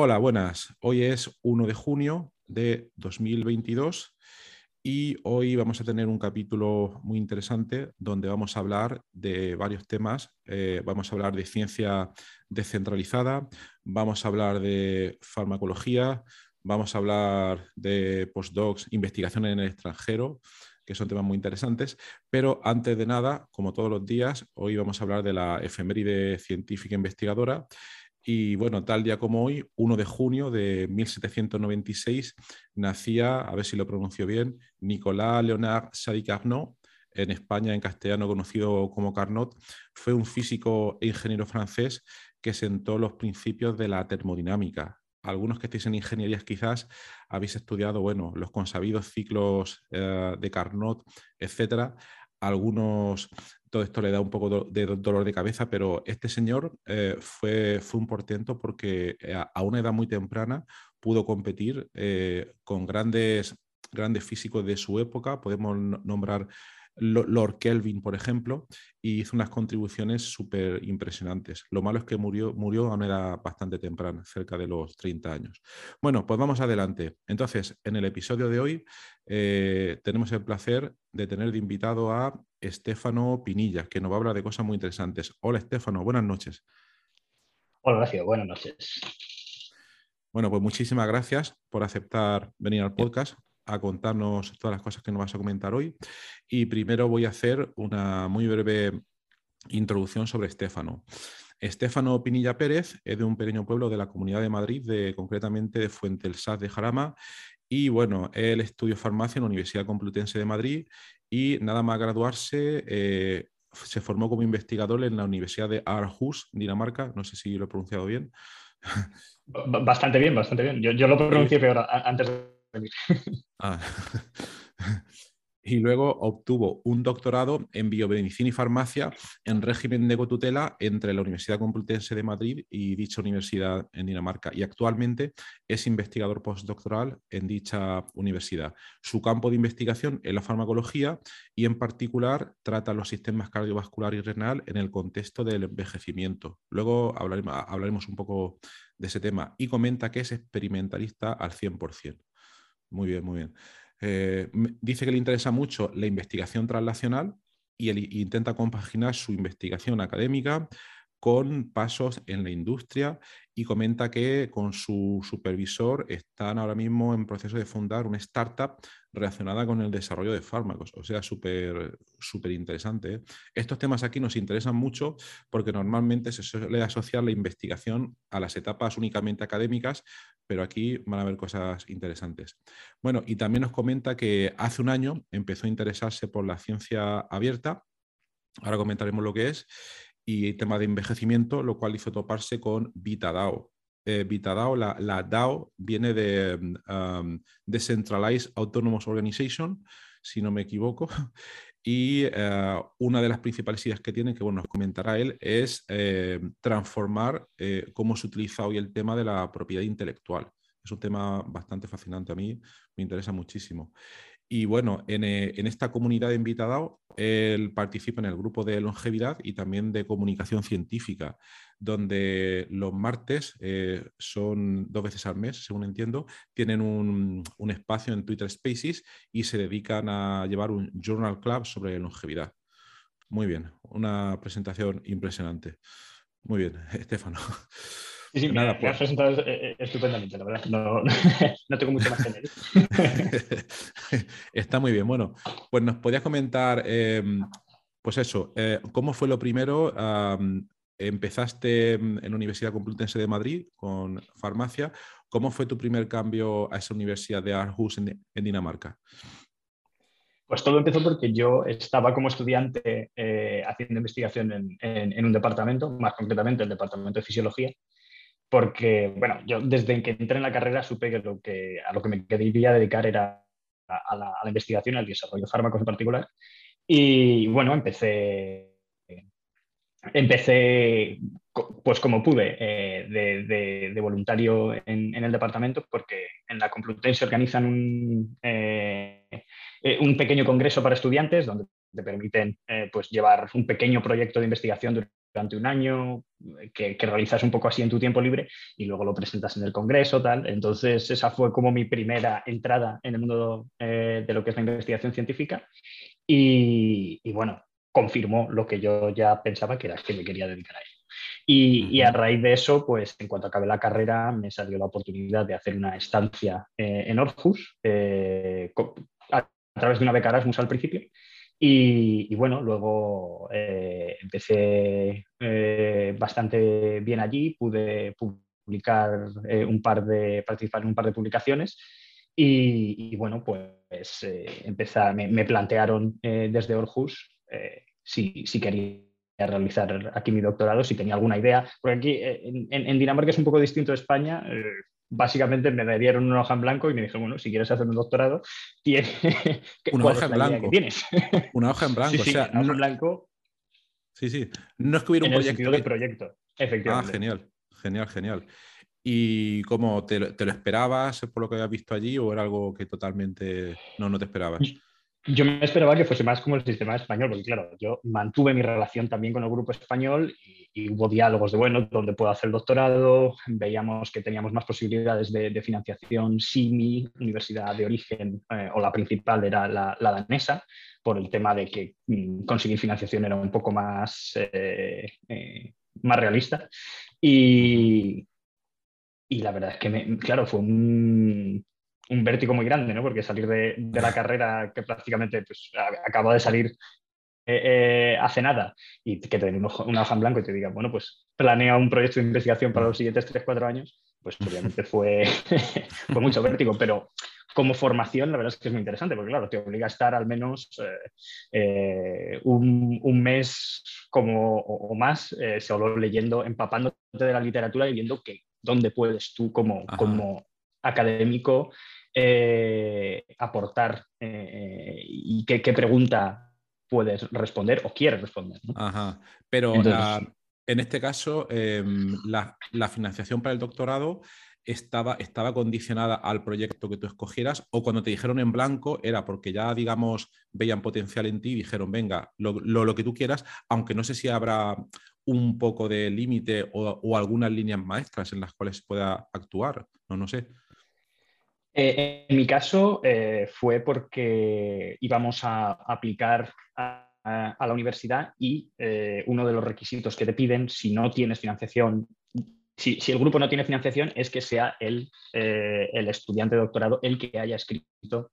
Hola, buenas. Hoy es 1 de junio de 2022 y hoy vamos a tener un capítulo muy interesante donde vamos a hablar de varios temas. Eh, vamos a hablar de ciencia descentralizada, vamos a hablar de farmacología, vamos a hablar de postdocs, investigación en el extranjero, que son temas muy interesantes. Pero antes de nada, como todos los días, hoy vamos a hablar de la efeméride científica investigadora y bueno, tal día como hoy, 1 de junio de 1796, nacía, a ver si lo pronuncio bien, Nicolas Leonard Sadi Carnot, en España en castellano conocido como Carnot, fue un físico e ingeniero francés que sentó los principios de la termodinámica. Algunos que estéis en ingenierías quizás habéis estudiado, bueno, los consabidos ciclos eh, de Carnot, etcétera. Algunos todo esto le da un poco de dolor de cabeza, pero este señor eh, fue, fue un portento porque eh, a una edad muy temprana pudo competir eh, con grandes, grandes físicos de su época. Podemos nombrar Lord Kelvin, por ejemplo, y hizo unas contribuciones súper impresionantes. Lo malo es que murió, murió a una edad bastante temprana, cerca de los 30 años. Bueno, pues vamos adelante. Entonces, en el episodio de hoy eh, tenemos el placer de tener de invitado a Estefano Pinilla, que nos va a hablar de cosas muy interesantes. Hola, Estefano, buenas noches. Hola, Horacio, buenas noches. Bueno, pues muchísimas gracias por aceptar venir al podcast a contarnos todas las cosas que nos vas a comentar hoy. Y primero voy a hacer una muy breve introducción sobre Estefano. Estefano Pinilla Pérez es de un pequeño pueblo de la Comunidad de Madrid, de, concretamente de Fuente el Saz de Jarama. Y bueno, él estudió farmacia en la Universidad Complutense de Madrid y nada más graduarse eh, se formó como investigador en la Universidad de Aarhus, Dinamarca. No sé si lo he pronunciado bien. Bastante bien, bastante bien. Yo, yo lo pronuncié peor antes Ah. y luego obtuvo un doctorado en biomedicina y farmacia en régimen de cotutela entre la Universidad Complutense de Madrid y dicha universidad en Dinamarca. Y actualmente es investigador postdoctoral en dicha universidad. Su campo de investigación es la farmacología y en particular trata los sistemas cardiovascular y renal en el contexto del envejecimiento. Luego hablaremos, hablaremos un poco de ese tema y comenta que es experimentalista al 100%. Muy bien, muy bien. Eh, dice que le interesa mucho la investigación translacional y él intenta compaginar su investigación académica con pasos en la industria y comenta que con su supervisor están ahora mismo en proceso de fundar una startup relacionada con el desarrollo de fármacos. O sea, súper súper interesante. ¿eh? Estos temas aquí nos interesan mucho porque normalmente se suele asociar la investigación a las etapas únicamente académicas, pero aquí van a haber cosas interesantes. Bueno, y también nos comenta que hace un año empezó a interesarse por la ciencia abierta. Ahora comentaremos lo que es y tema de envejecimiento, lo cual hizo toparse con VitaDAO. Eh, VitaDAO, la, la, DAO viene de um, Decentralized Autonomous Organization, si no me equivoco, y eh, una de las principales ideas que tiene, que bueno, nos comentará él, es eh, transformar cómo se utiliza hoy el tema de la propiedad intelectual. Es un tema bastante fascinante a mí, me interesa muchísimo. Y bueno, en, en, esta comunidad de invitado, él participa en el grupo de longevidad y también de comunicación científica, donde los martes eh, son dos veces al mes, según entiendo, tienen un, un, espacio en Twitter Spaces y se dedican a llevar un Journal Club sobre longevidad. Muy bien, una presentación impresionante. Muy bien, Estefano. Sí, sí, Nada, me, pues... has presentado eh, estupendamente, la verdad. No, no tengo mucho más que añadir. Está muy bien. Bueno, pues nos podías comentar, em, pues eso, eh, ¿cómo fue lo primero? empezaste en la Universidad Complutense de Madrid con farmacia. ¿Cómo fue tu primer cambio a esa universidad de Aarhus en, Dinamarca? Pues todo empezó porque yo estaba como estudiante eh, haciendo investigación en, un departamento, más concretamente el departamento de fisiología, porque, bueno, yo desde que entré en la carrera supe que, lo que a lo que me quería dedicar era a, la, investigación, al desarrollo de fármacos en particular. Y bueno, empecé, empecé pues como pude, eh, de, voluntario en, el departamento, porque en la Complutense organizan un, eh, eh, un pequeño congreso para estudiantes donde te permiten pues llevar un pequeño proyecto de investigación durante un año, que, realizas un poco así en tu tiempo libre y luego lo presentas en el Congreso, tal. Entonces, esa fue como mi primera entrada en el mundo eh, de lo que es la investigación científica. Y, bueno, confirmó lo que yo ya pensaba que era que me quería dedicar a ello. Y, a raíz de eso, pues en cuanto acabé la carrera, me salió la oportunidad de hacer una estancia eh, en Orhus eh, a, través de una beca Erasmus al principio. Y, bueno, luego eh, empecé eh, bastante bien allí, pude publicar eh, un par de, participar en un par de publicaciones y, bueno, pues empezar, me, plantearon desde Orhus si, si, quería realizar aquí mi doctorado, si tenía alguna idea, porque aquí en, en Dinamarca es un poco distinto de España, básicamente me dieron una hoja en blanco y me dijeron, bueno, si quieres hacer un doctorado, tiene... una hoja en blanco. tienes? Una hoja en blanco. Sí, o sea, una hoja en blanco. Sí, sí. No es que hubiera un proyecto. de proyecto, efectivamente. Ah, genial, genial, genial. ¿Y cómo te, te, lo esperabas por lo que habías visto allí o era algo que totalmente no, no te esperabas? Yo me esperaba que fuese más como el sistema español, porque claro, yo mantuve mi relación también con el grupo español y, hubo diálogos de, bueno, donde puedo hacer el doctorado, veíamos que teníamos más posibilidades de, financiación, SIMI, universidad de origen, eh, o la principal era la, danesa, por el tema de que mm, conseguir financiación era un poco más, eh, eh, más realista. Y, y la verdad es que, claro, fue un, un vértigo muy grande, ¿no? Porque salir de, la carrera que prácticamente pues, acaba de salir eh, eh, hace nada. Y que te den una hoja en blanco y te diga, bueno, pues planea un proyecto de investigación para los siguientes 3-4 años, pues obviamente fue, fue mucho vértigo, pero como formación la verdad es que es muy interesante, porque claro, te obliga a estar al menos eh, un, mes como, o, más solo leyendo, empapándote de la literatura y viendo que dónde puedes tú como, como académico eh, aportar eh, y qué, pregunta puedes responder o quieres responder. Ajá. Pero en este caso, em, la, financiación para el doctorado estaba, estaba condicionada al proyecto que tú escogieras o cuando te dijeron en blanco era porque ya, digamos, veían potencial en ti y dijeron, venga, lo, que tú quieras, aunque no sé si habrá un poco de límite o, o, algunas líneas maestras en las cuales pueda actuar, no, no sé. Eh, en mi caso eh, fue porque íbamos a aplicar a, la universidad y eh, uno de los requisitos que te piden, si no tienes financiación, si, el grupo no tiene financiación, es que sea el, el estudiante de doctorado el que haya escrito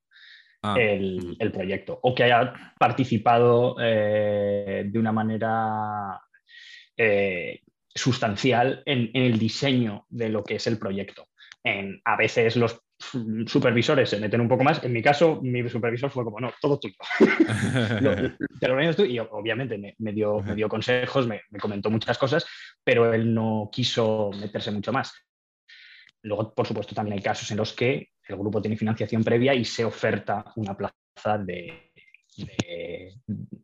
ah. el, proyecto o que haya participado de una manera sustancial en, el diseño de lo que es el proyecto. En, a veces los supervisores se meten un poco más. En mi caso, mi supervisor fue como, no, todo tuyo. te lo tú y obviamente me, dio, consejos, me, comentó muchas cosas, pero él no quiso meterse mucho más. Luego, por supuesto, también hay casos en los que el grupo tiene financiación previa y se oferta una plaza de,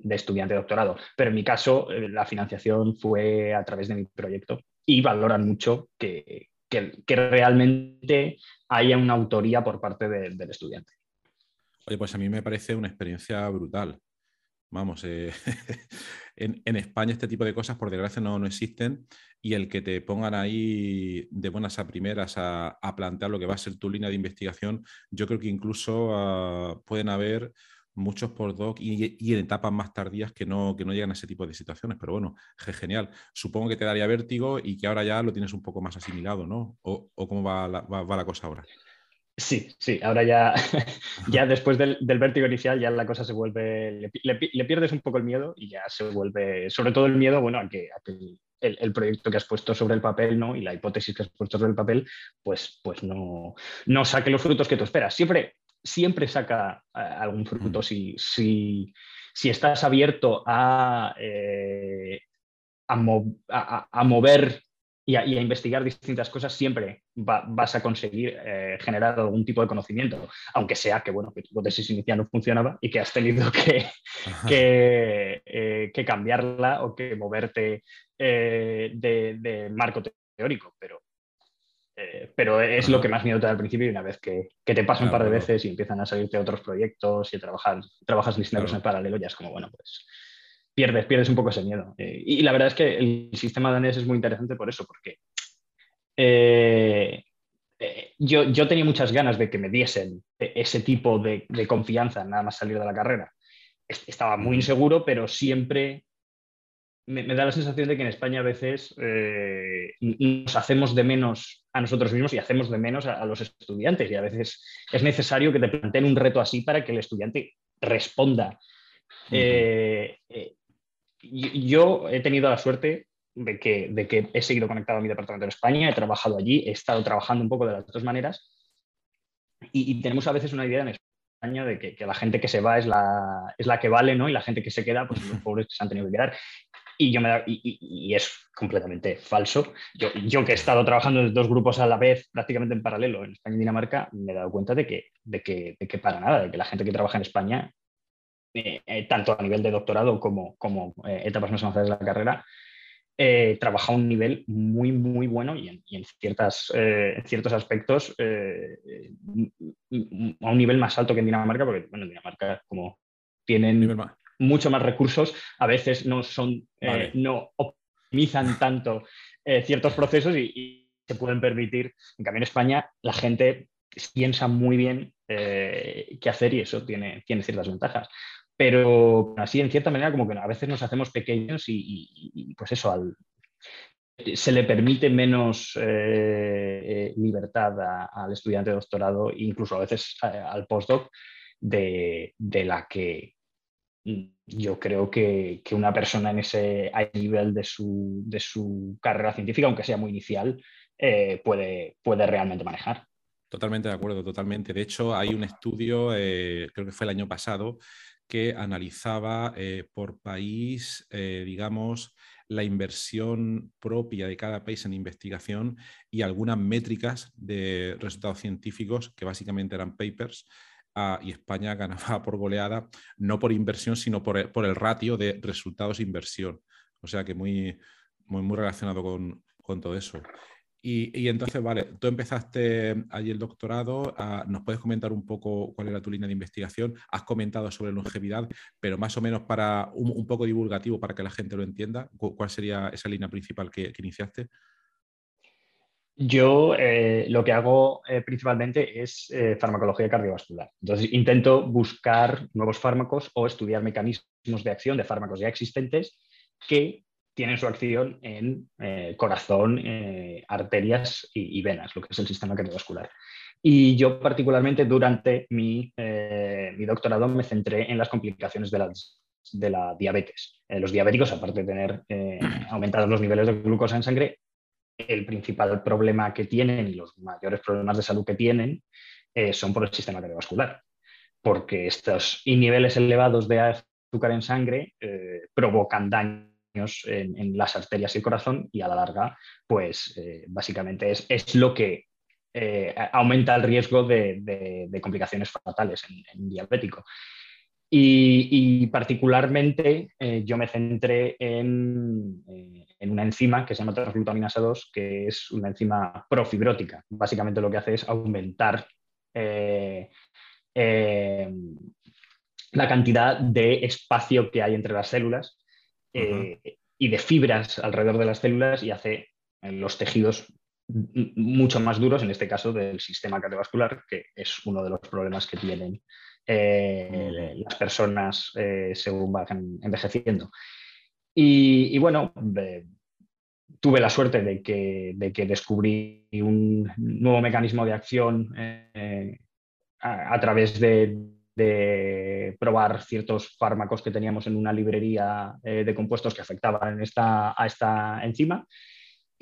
estudiante doctorado. Pero en mi caso, eh, la financiación fue a través de mi proyecto y valoran mucho que, que, realmente haya una autoría por parte del estudiante. Oye, pues a mí me parece una experiencia brutal. Vamos, eh, en, España este tipo de cosas por desgracia no, no, existen y el que te pongan ahí de buenas a primeras a, plantear lo que va a ser tu línea de investigación, yo creo que incluso ah, pueden haber muchos postdoc y, y, en etapas más tardías que no, que no llegan a ese tipo de situaciones. Pero bueno, genial. Supongo que te daría vértigo y que ahora ya lo tienes un poco más asimilado, ¿no? ¿O, cómo va la, va la cosa ahora? Sí, sí, ahora ya, ya después del, vértigo inicial ya la cosa se vuelve, le, pierdes un poco el miedo y ya se vuelve, sobre todo el miedo, bueno, a que, el, proyecto que has puesto sobre el papel ¿no? y la hipótesis que has puesto sobre el papel, pues, pues no, no saque los frutos que tú esperas. Siempre, siempre saca eh, algún fruto. Si, si, si, estás abierto a, eh, a mover y a, investigar distintas cosas, siempre vas a conseguir eh, generar algún tipo de conocimiento, aunque sea que, bueno, que tu hipótesis inicial no funcionaba y que has tenido que, eh, que, cambiarla o que moverte eh, de, marco teórico, pero, pero es lo que más miedo te da al principio y una vez que, te pasa un par de veces y empiezan a salirte otros proyectos y trabajar, trabajas listeners en paralelo, ya es como, bueno, pues pierdes, pierdes un poco ese miedo. Eh, y la verdad es que el sistema danés es muy interesante por eso, porque eh, eh, yo, yo, tenía muchas ganas de que me diesen ese tipo de, confianza nada más salir de la carrera. Estaba muy inseguro, pero siempre me, da la sensación de que en España a veces nos hacemos de menos a nosotros mismos y hacemos de menos a, los estudiantes. Y a veces es necesario que te planteen un reto así para que el estudiante responda yo he tenido la suerte de que, de que, he seguido conectado a mi departamento en España, he trabajado allí, he estado trabajando un poco de las dos maneras y, tenemos a veces una idea en España de que, la gente que se va es la, es la que vale, ¿no? Y la gente que se queda, pues los pobres que se han tenido que quedar. Y, yo me y, es completamente falso. Yo, yo, que he estado trabajando en dos grupos a la vez, prácticamente en paralelo, en España y Dinamarca, me he dado cuenta de que, de que, de que para nada, de que la gente que trabaja en España eh, eh, tanto a nivel de doctorado como, como eh, etapas más avanzadas de la carrera, trabaja a un nivel muy, muy bueno y en, ciertas, ciertos aspectos a un nivel más alto que en Dinamarca, porque bueno, en Dinamarca como tienen mucho más recursos, a veces no son, no optimizan tanto ciertos procesos y, se pueden permitir. En cambio, en España la gente piensa muy bien qué hacer y eso tiene, tiene ciertas ventajas pero así en cierta manera como que a veces nos hacemos pequeños y, pues eso, al, se le permite menos eh, eh, libertad al estudiante de doctorado, incluso a veces eh, al postdoc, de, la que yo creo que, una persona en ese nivel de su, de su, carrera científica, aunque sea muy inicial, puede, puede realmente manejar. Totalmente de acuerdo, totalmente. De hecho, hay un estudio, creo que fue el año pasado, que analizaba eh, por país, eh, digamos, la inversión propia de cada país en investigación y algunas métricas de resultados científicos que básicamente eran papers. Y España ganaba por goleada, no por inversión, sino por el, ratio de resultados-inversión. O sea que muy, muy, relacionado con, con todo eso. Y, entonces, vale, tú empezaste allí el doctorado, ah, ¿nos puedes comentar un poco cuál era tu línea de investigación? Has comentado sobre longevidad, pero más o menos para un, poco divulgativo para que la gente lo entienda, ¿cuál sería esa línea principal que, iniciaste? Yo eh, lo que hago eh, principalmente es eh, farmacología cardiovascular. Entonces intento buscar nuevos fármacos o estudiar mecanismos de acción de fármacos ya existentes que tienen su acción en corazón, arterias y, venas, lo que es el sistema cardiovascular. Y yo particularmente durante mi, doctorado me centré en las complicaciones de la diabetes. los diabéticos, aparte de tener aumentados los niveles de glucosa en sangre, el principal problema que tienen y los mayores problemas de salud que tienen son por el sistema cardiovascular, porque estos niveles elevados de azúcar en sangre provocan daño en, las arterias y el corazón y a la larga, pues eh, básicamente es, lo que eh, aumenta el riesgo de, complicaciones fatales en, diabético. Y, particularmente eh, yo me centré en, una enzima que se llama transglutaminasa 2, que es una enzima profibrótica. Básicamente lo que hace es aumentar la cantidad de espacio que hay entre las células eh, y de fibras alrededor de las células y hace eh, los tejidos mucho más duros, en este caso del sistema cardiovascular, que es uno de los problemas que tienen eh, las personas según van envejeciendo. Y, bueno, tuve la suerte de que, de que, descubrí un nuevo mecanismo de acción a, través de, probar ciertos fármacos que teníamos en una librería de compuestos que afectaban a esta enzima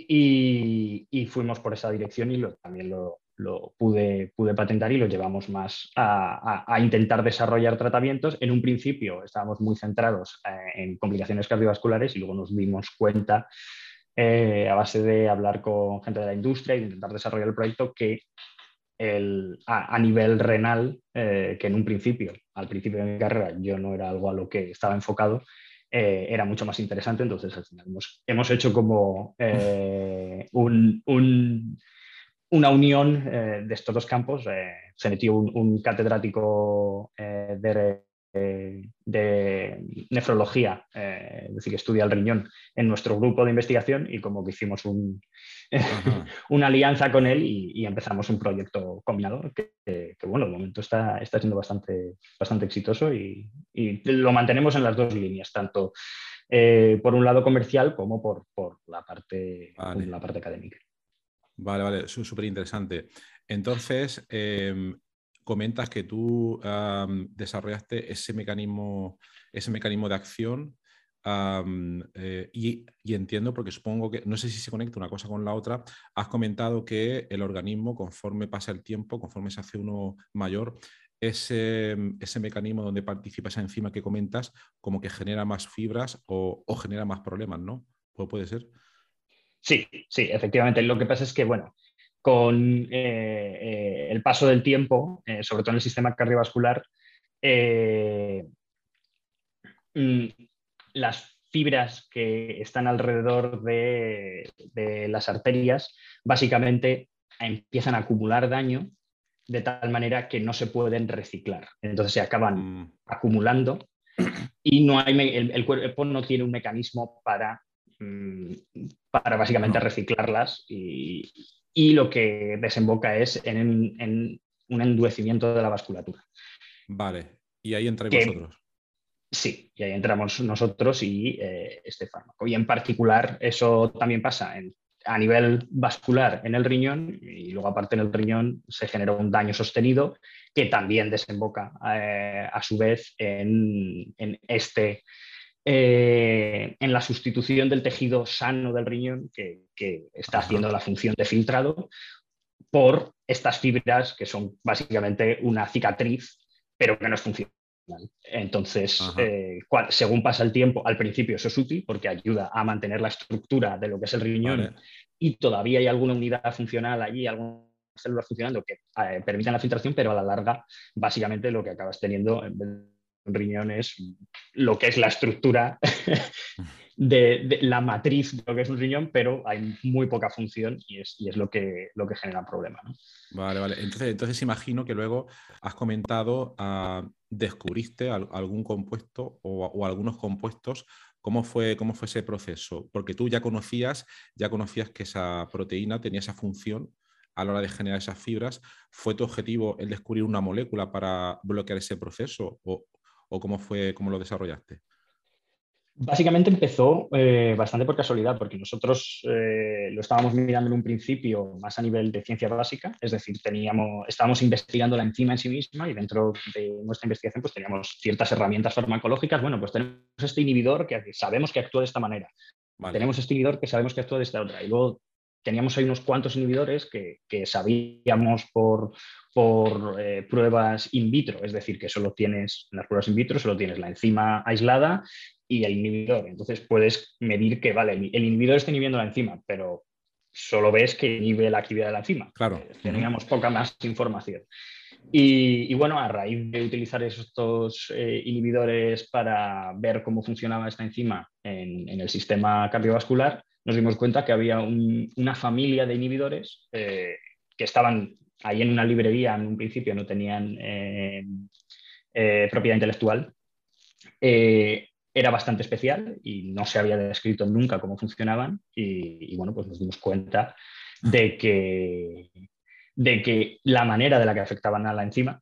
y, fuimos por esa dirección y también lo, pude, pude, patentar y lo llevamos más a, intentar desarrollar tratamientos. En un principio estábamos muy centrados eh, en complicaciones cardiovasculares y luego nos dimos cuenta, eh, a base de hablar con gente de la industria y intentar desarrollar el proyecto, que a, nivel renal, eh, que en un principio, al principio de mi carrera, yo no era algo a lo que estaba enfocado, era mucho más interesante. Entonces, al final hemos, hecho como eh, una unión eh, de estos dos campos. se metió un, catedrático de, de, nefrología, es decir, que estudia el riñón, en nuestro grupo de investigación y como que hicimos un, una alianza con él y, empezamos un proyecto combinado que, bueno, de momento está, está siendo bastante, bastante exitoso y, lo mantenemos en las dos líneas, tanto eh, por un lado comercial como por, la, parte, la parte académica. Vale, vale, súper interesante. Entonces, em, comentas que tú desarrollaste ese mecanismo, ese mecanismo de acción eh, y, entiendo, porque supongo que, no sé si se conecta una cosa con la otra, has comentado que el organismo, conforme pasa el tiempo, conforme se hace uno mayor, ese, ese mecanismo donde participa esa enzima que comentas, como que genera más fibras o, genera más problemas, ¿no? ¿Puede ser? Sí, sí, efectivamente. Lo que pasa es que, bueno, con eh, eh, el paso del tiempo, sobre todo en el sistema cardiovascular, mm, las fibras que están alrededor de, las arterias básicamente empiezan a acumular daño de tal manera que no se pueden reciclar. Entonces se acaban mm. acumulando y no hay, el, cuerpo no tiene un mecanismo para, para básicamente reciclarlas y, lo que desemboca es en, un endurecimiento de la vasculatura. Vale, y ahí entráis vosotros. Sí, y ahí entramos nosotros y eh, este fármaco. Y en particular eso también pasa a nivel vascular en el riñón y luego aparte en el riñón se genera un daño sostenido que también desemboca eh, a su vez en, este, eh, en la sustitución del tejido sano del riñón que, que está haciendo la función de filtrado por estas fibras que son básicamente una cicatriz pero que no es funcional. Entonces, eh, según pasa el tiempo, al principio eso es útil porque ayuda a mantener la estructura de lo que es el riñón y todavía hay alguna unidad funcional allí, algunas células funcionando que eh, permiten la filtración, pero a la larga, básicamente lo que acabas teniendo en riñón es lo que es la estructura de, la matriz de lo que es un riñón, pero hay muy poca función y es, y es lo, que, lo que genera problema. Vale, vale. Entonces, entonces imagino que luego has comentado, uh, descubriste algún compuesto o, algunos compuestos. ¿Cómo fue, ¿Cómo fue ese proceso? Porque tú ya conocías, ya conocías que esa proteína tenía esa función a la hora de generar esas fibras. ¿Fue tu objetivo el descubrir una molécula para bloquear ese proceso? ¿O, o cómo fue, cómo lo desarrollaste? Básicamente empezó eh, bastante por casualidad, porque nosotros eh, lo estábamos mirando en un principio más a nivel de ciencia básica, es decir, teníamos, estábamos investigando la enzima en sí misma y dentro de nuestra investigación pues teníamos ciertas herramientas farmacológicas. Bueno, pues tenemos este inhibidor que sabemos que actúa de esta manera, tenemos este inhibidor que sabemos que actúa de esta otra, y luego teníamos ahí unos cuantos inhibidores que, sabíamos por, por eh, pruebas in vitro, es decir, que solo tienes, en las pruebas in vitro solo tienes la enzima aislada y el inhibidor. Entonces puedes medir que, vale, el inhibidor está inhibiendo la enzima, pero solo ves que inhibe la actividad de la enzima. Claro. Eh, teníamos poca más información. Y, bueno, a raíz de utilizar estos eh, inhibidores para ver cómo funcionaba esta enzima en, el sistema cardiovascular, nos dimos cuenta que había una familia de inhibidores eh, que estaban ahí en una librería, en un principio no tenían propiedad intelectual, era bastante especial y no se había descrito nunca cómo funcionaban y, bueno, pues nos dimos cuenta de que, de que la manera de la que afectaban a la enzima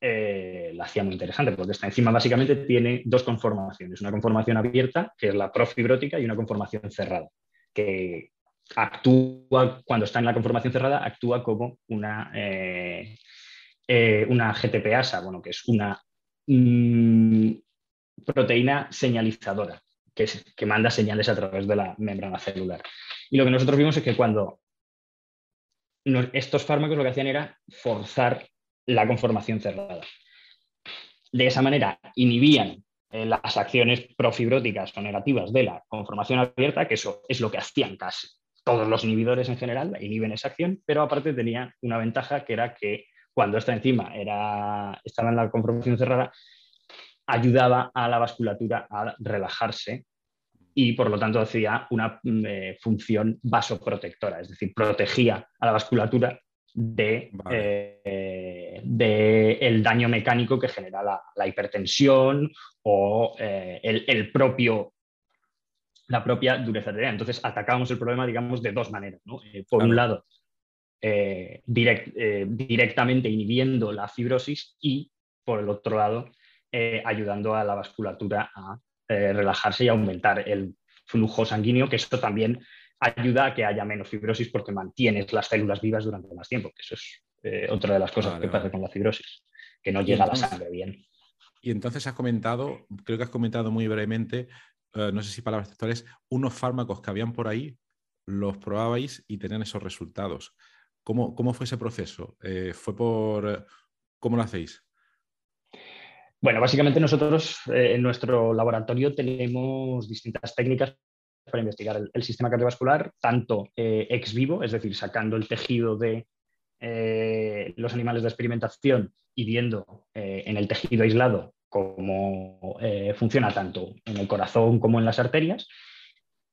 eh, la hacía muy interesante, porque esta enzima básicamente tiene dos conformaciones, una conformación abierta, que es la profibrótica, y una conformación cerrada, que actúa, cuando está en la conformación cerrada, actúa como una, eh, eh, una GTPasa, bueno, que es una mm, proteína señalizadora, que, que manda señales a través de la membrana celular. Y lo que nosotros vimos es que cuando estos fármacos lo que hacían era forzar la conformación cerrada. De esa manera inhibían las acciones profibróticas o negativas de la conformación abierta, que eso es lo que hacían casi todos los inhibidores en general, inhiben esa acción, pero aparte tenía una ventaja que era que cuando esta enzima era, estaba en la conformación cerrada, ayudaba a la vasculatura a relajarse y por lo tanto hacía una mm, eh, función vasoprotectora, es decir, protegía a la vasculatura de, eh, de, el daño mecánico que genera la, hipertensión o eh, el, propio la propia dureza arterial. Entonces atacábamos el problema, digamos, de dos maneras. Eh, por un lado, directamente inhibiendo la fibrosis y, por el otro lado, ayudando a la vasculatura a relajarse y aumentar el flujo sanguíneo, que esto también ayuda a que haya menos fibrosis porque mantienes las células vivas durante más tiempo, que eso es eh, otra de las cosas que pasa con la fibrosis, que no llega a la sangre bien. Y entonces has comentado, creo que has comentado muy brevemente, eh, no sé si palabras textuales, unos fármacos que habían por ahí, los probabais y tenían esos resultados. ¿Cómo, cómo fue ese proceso? Eh, ¿Fue por... ¿Cómo lo hacéis? Bueno, básicamente nosotros en nuestro laboratorio tenemos distintas técnicas para investigar el, sistema cardiovascular, tanto eh, ex vivo, es decir, sacando el tejido de eh, los animales de experimentación y viendo eh, en el tejido aislado cómo funciona tanto en el corazón como en las arterias,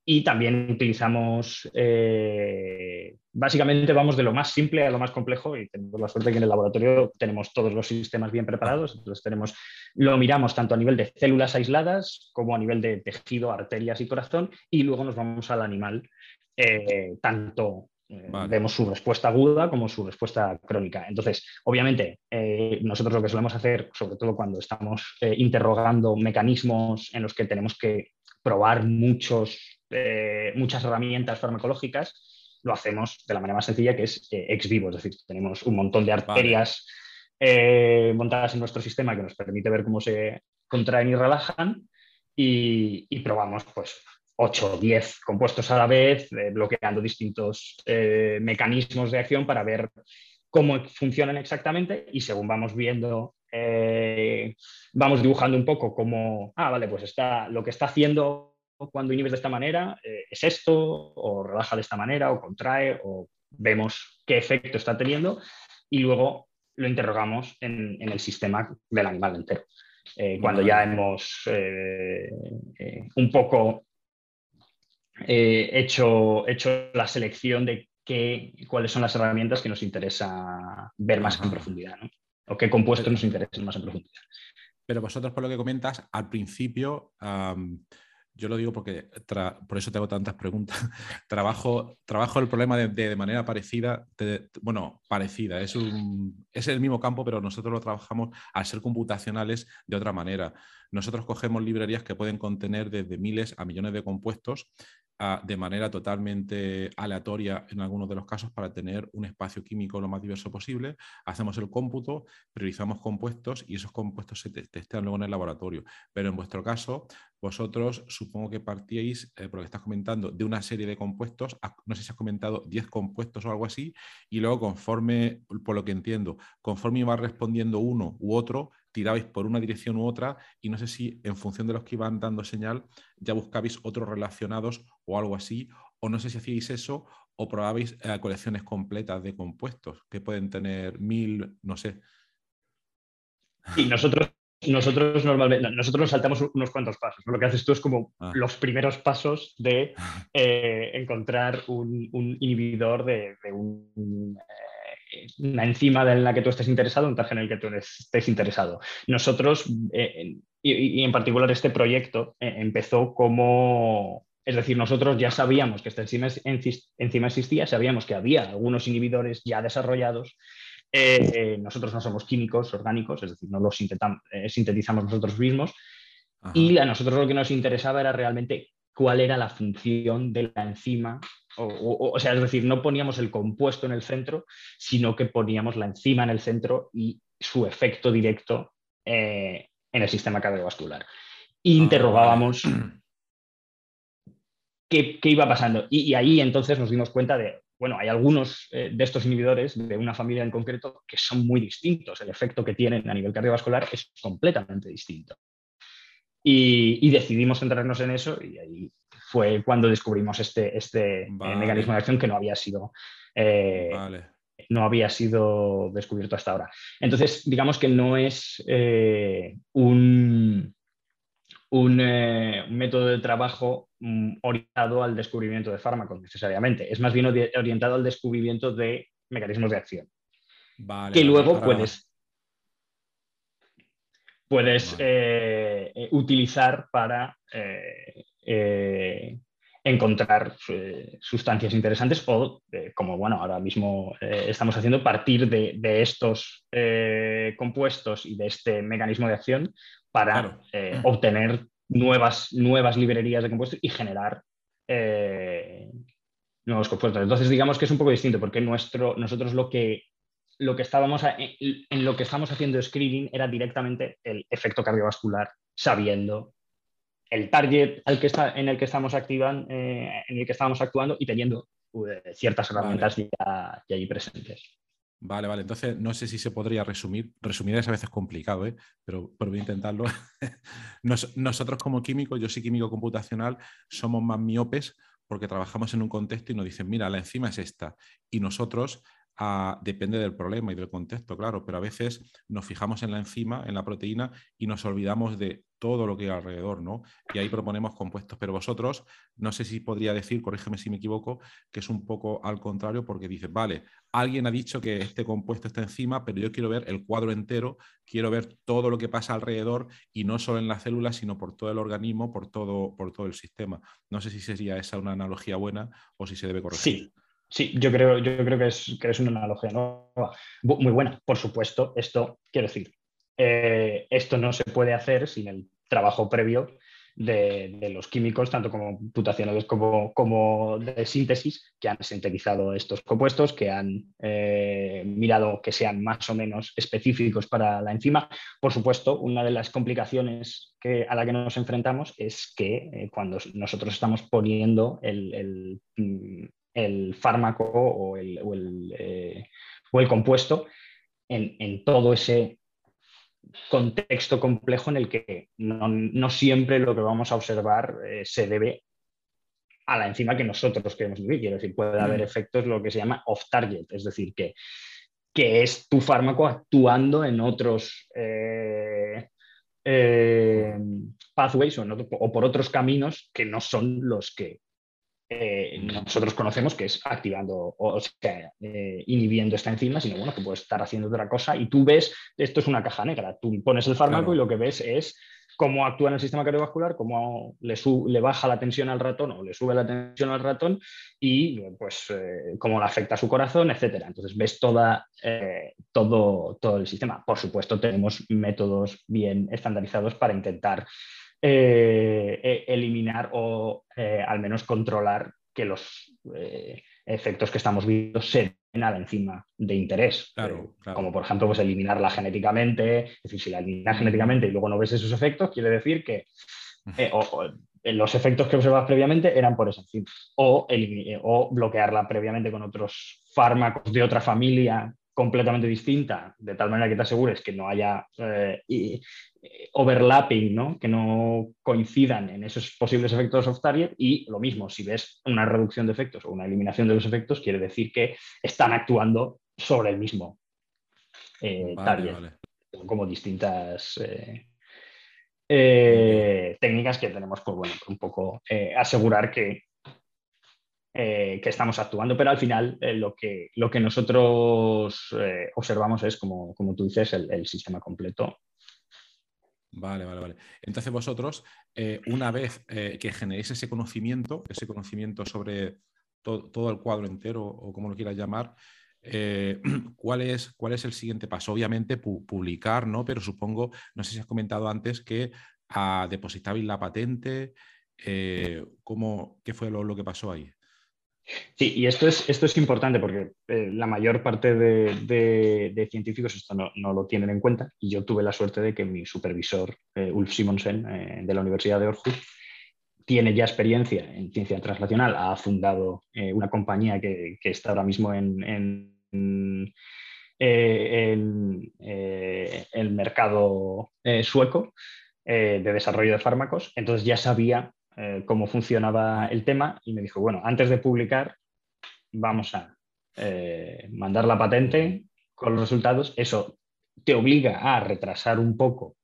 y también utilizamos, eh, básicamente vamos de lo más simple a lo más complejo y tenemos la suerte que en el laboratorio tenemos todos los sistemas bien preparados. Entonces tenemos, lo miramos tanto a nivel de células aisladas como a nivel de tejido, arterias y corazón y luego nos vamos al animal, eh, tanto eh, vemos su respuesta aguda como su respuesta crónica. Entonces, obviamente, nosotros lo que solemos hacer, sobre todo cuando estamos interrogando mecanismos en los que tenemos que probar muchos eh, muchas herramientas farmacológicas, lo hacemos de la manera más sencilla que es eh, ex vivo, es decir, tenemos un montón de arterias eh, montadas en nuestro sistema que nos permite ver cómo se contraen y relajan y, probamos pues 8 o 10 compuestos a la vez, bloqueando distintos mecanismos de acción para ver cómo funcionan exactamente y según vamos viendo, vamos dibujando un poco cómo, ah, vale, pues está, lo que está haciendo cuando inhibes de esta manera eh, es esto, o relaja de esta manera, o contrae, o vemos qué efecto está teniendo y luego lo interrogamos en, el sistema del animal entero. Eh, cuando ya hemos eh, un poco hecho, hecho la selección de qué, cuáles son las herramientas que nos interesa ver más en profundidad, o qué compuestos nos interesan más en profundidad. Pero vosotros, por lo que comentas, al principio yo lo digo porque, por eso tengo tantas preguntas, trabajo, trabajo el problema de, manera parecida, bueno, parecida, es, un, es el mismo campo, pero nosotros lo trabajamos al ser computacionales de otra manera. Nosotros cogemos librerías que pueden contener desde miles a millones de compuestos de manera totalmente aleatoria en algunos de los casos para tener un espacio químico lo más diverso posible. Hacemos el cómputo, priorizamos compuestos y esos compuestos se testean luego en el laboratorio. Pero en vuestro caso, vosotros supongo que partíais, eh, porque estás comentando, de una serie de compuestos, no sé si has comentado 10 compuestos o algo así, y luego conforme, por lo que entiendo, conforme iba respondiendo uno u otro, tirabais por una dirección u otra y no sé si en función de los que iban dando señal ya buscabais otros relacionados o algo así, o no sé si hacíais eso o probabais eh, colecciones completas de compuestos que pueden tener mil, no sé. Y nosotros nosotros normalmente, nosotros nos saltamos unos cuantos pasos. Lo que haces tú es como ah. los primeros pasos de eh, encontrar un, inhibidor de, un, eh, una enzima en la que tú estés interesado, un target en el que tú estés interesado. Nosotros, eh, y, en particular este proyecto, eh, empezó como... Es decir, nosotros ya sabíamos que esta enzima, existía, sabíamos que había algunos inhibidores ya desarrollados nosotros no somos químicos orgánicos, es decir, no los sintetizamos nosotros mismos. Y a nosotros lo que nos interesaba era realmente cuál era la función de la enzima. O, sea, es decir, no poníamos el compuesto en el centro, sino que poníamos la enzima en el centro y su efecto directo en el sistema cardiovascular. Ah, interrogábamos qué, iba pasando. Y, ahí entonces nos dimos cuenta de, bueno, hay algunos eh, de estos inhibidores de una familia en concreto que son muy distintos. El efecto que tienen a nivel cardiovascular es completamente distinto. Y, decidimos centrarnos en eso y ahí fue cuando descubrimos este, este eh, mecanismo de acción que no había sido... Eh, no había sido descubierto hasta ahora. Entonces, digamos que no es un, un, método de trabajo mm, orientado al descubrimiento de fármacos necesariamente, es más bien orientado al descubrimiento de mecanismos de acción. que luego puedes, puedes eh, eh, utilizar para eh, encontrar sustancias interesantes o, como bueno, ahora mismo estamos haciendo, partir de, estos compuestos y de este mecanismo de acción para obtener nuevas, nuevas librerías de compuestos y generar nuevos compuestos. Entonces, digamos que es un poco distinto porque nuestro, nosotros lo que lo que estábamos en lo que estamos haciendo screening era directamente el efecto cardiovascular, sabiendo el target al que está, en el que estamos activando, eh, en el que estamos actuando y teniendo eh, ciertas herramientas ya, allí presentes. Vale, vale. Entonces, no sé si se podría resumir. Resumir es a veces complicado, ¿eh? pero, pero, voy a intentarlo. nosotros como químicos, yo soy químico computacional, somos más miopes porque trabajamos en un contexto y nos dicen, mira, la enzima es esta. Y nosotros depende del problema y del contexto, claro, pero a veces nos fijamos en la enzima, en la proteína, y nos olvidamos de todo lo que hay alrededor, ¿no? Y ahí proponemos compuestos. Pero vosotros, no sé si podría decir, corrígeme si me equivoco, que es un poco al contrario, porque dices, vale, alguien ha dicho que este compuesto está encima, pero yo quiero ver el cuadro entero, quiero ver todo lo que pasa alrededor y no solo en las células, sino por todo el organismo, por todo, por todo el sistema. No sé si sería esa una analogía buena o si se debe corregir. Sí. Sí, yo creo, yo creo que, es, que es una analogía muy buena. Por supuesto, esto, quiero decir, eh, esto no se puede hacer sin el trabajo previo de, los químicos, tanto como computacionales como, como, de síntesis, que han sintetizado estos compuestos, que han eh, mirado que sean más o menos específicos para la enzima. Por supuesto, una de las complicaciones que, a la que nos enfrentamos es que eh, cuando nosotros estamos poniendo el, mm, el fármaco o el, o el, eh, compuesto en, todo ese contexto complejo en el que no, siempre lo que vamos a observar eh, se debe a la enzima que nosotros queremos vivir. Quiero decir, puede haber efectos lo que se llama off-target, es decir, que, que, es tu fármaco actuando en otros eh, pathways o por otros caminos que no son los que eh, nosotros conocemos que es activando o, sea, eh, inhibiendo esta enzima, sino bueno, que puede estar haciendo otra cosa y tú ves, esto es una caja negra, tú pones el fármaco y lo que ves es cómo actúa en el sistema cardiovascular, cómo le, le, baja la tensión al ratón o le sube la tensión al ratón y pues eh, cómo le afecta a su corazón, etcétera. Entonces ves toda, todo, todo el sistema. Por supuesto, tenemos métodos bien estandarizados para intentar eh, e, eliminar o eh, al menos controlar que los eh, efectos que estamos viendo se den a la enzima de interés. Como por ejemplo, pues eliminarla genéticamente. Es decir, si la eliminas genéticamente y luego no ves esos efectos, quiere decir que los efectos que observas previamente eran por esa enzima. O, o bloquearla previamente con otros fármacos de otra familia completamente distinta, de tal manera que te asegures que no haya eh, eh, overlapping, ¿no? que no coincidan en esos posibles efectos off target. Y lo mismo, si ves una reducción de efectos o una eliminación de los efectos, quiere decir que están actuando sobre el mismo eh, target. Como distintas técnicas que tenemos, por bueno, un poco asegurar que eh, que estamos actuando, pero al final eh, lo, que, lo que nosotros eh, observamos es, como, como tú dices, el, sistema completo. Vale, vale, vale. Entonces vosotros, una vez que generéis ese conocimiento, ese conocimiento sobre todo el cuadro entero o como lo quieras llamar, ¿cuál, es, ¿cuál es el siguiente paso? Obviamente publicar, ¿no? Pero supongo, no sé si has comentado antes que a depositabais la patente. ¿cómo, ¿Qué fue lo, que pasó ahí? Sí, y esto es, esto es importante porque la mayor parte de, científicos esto no, lo tienen en cuenta. Y yo tuve la suerte de que mi supervisor, Ulf Simonsen, de la Universidad de Aarhus, tiene ya experiencia en ciencia translacional, ha fundado eh, una compañía que, está ahora mismo en, en, eh, eh, el mercado sueco de desarrollo de fármacos, entonces ya sabía cómo funcionaba el tema y me dijo, bueno, antes de publicar vamos a mandar la patente con los resultados, eso te obliga a retrasar un poco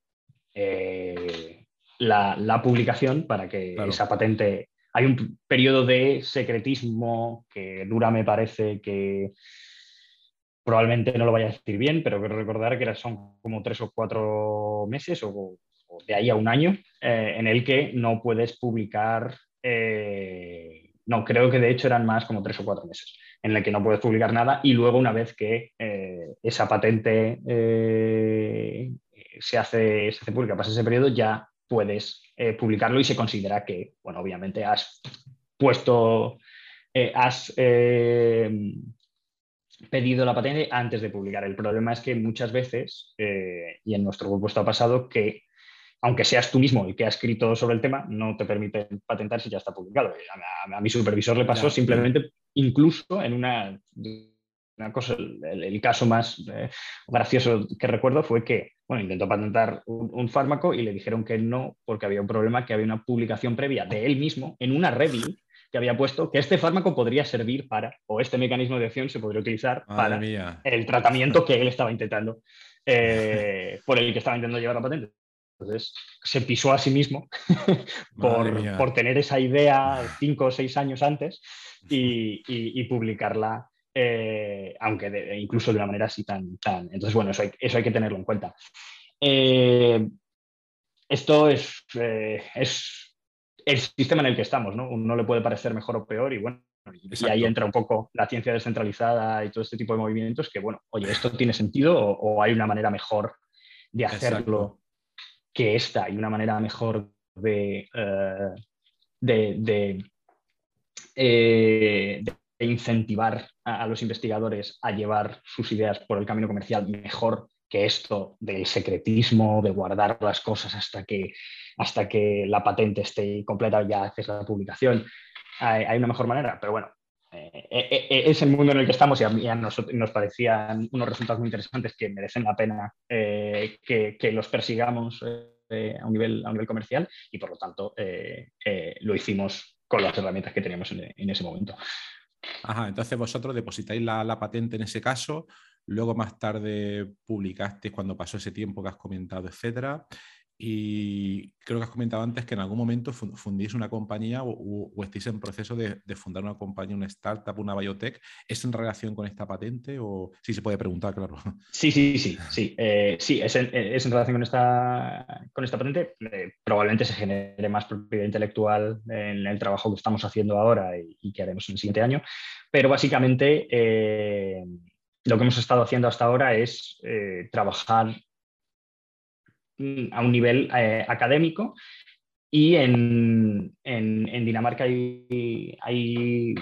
la, publicación para que esa patente... Hay un periodo de secretismo que dura, me parece, que probablemente no lo vaya a decir bien, pero quiero recordar que son como tres o cuatro meses o, de ahí a un año eh, en el que no puedes publicar, eh, no, creo que de hecho eran más como tres o cuatro meses, en el que no puedes publicar nada y luego una vez que eh, esa patente se hace, se hace pública, pasa ese periodo, ya puedes publicarlo y se considera que, bueno, obviamente has puesto, has pedido la patente antes de publicar. El problema es que muchas veces, y en nuestro grupo ha pasado, que aunque seas tú mismo el que ha escrito sobre el tema, no te permite patentar si ya está publicado. A, mi supervisor le pasó simplemente, incluso en una cosa, el, caso más eh, gracioso que recuerdo fue que bueno, intentó patentar un, fármaco y le dijeron que no porque había un problema, que había una publicación previa de él mismo en una review que había puesto que este fármaco podría servir para, o este mecanismo de acción se podría utilizar para el tratamiento que él estaba intentando, eh, por el que estaba intentando llevar la patente. Entonces se pisó a sí mismo por, por, tener esa idea cinco o seis años antes y, y publicarla eh, aunque incluso de una manera así tan... tan entonces, bueno, eso hay, eso hay que tenerlo en cuenta. Eh, esto es, eh, es el sistema en el que estamos, ¿no? Uno le puede parecer mejor o peor y bueno, y ahí entra un poco la ciencia descentralizada y todo este tipo de movimientos que, bueno, oye, ¿esto tiene sentido o, hay una manera mejor de hacerlo que esta? Hay una manera mejor de, de, de, incentivar a, los investigadores a llevar sus ideas por el camino comercial mejor que esto del secretismo, de guardar las cosas hasta que, hasta que la patente esté completa y ya haces la publicación. Hay, una mejor manera, pero bueno, eh, eh, eh, es el mundo en el que estamos y a, mí, nos, parecían unos resultados muy interesantes que merecen la pena que, los persigamos a, un nivel, a un nivel comercial y por lo tanto lo hicimos con las herramientas que teníamos en ese momento. Ajá, entonces vosotros depositáis la, patente en ese caso, luego más tarde publicasteis cuando pasó ese tiempo que has comentado, etcétera. Y creo que has comentado antes que en algún momento fundís una compañía o, estéis en proceso de, fundar una compañía, una startup, una biotech. ¿Es en relación con esta patente o sí se puede preguntar, claro? Sí, sí, sí, sí. Eh, sí, es en, relación con esta, con esta patente. Eh, probablemente se genere más propiedad intelectual en el trabajo que estamos haciendo ahora y, que haremos en el siguiente año. Pero básicamente eh, lo que hemos estado haciendo hasta ahora es trabajar a un nivel eh, académico. Y en, Dinamarca hay,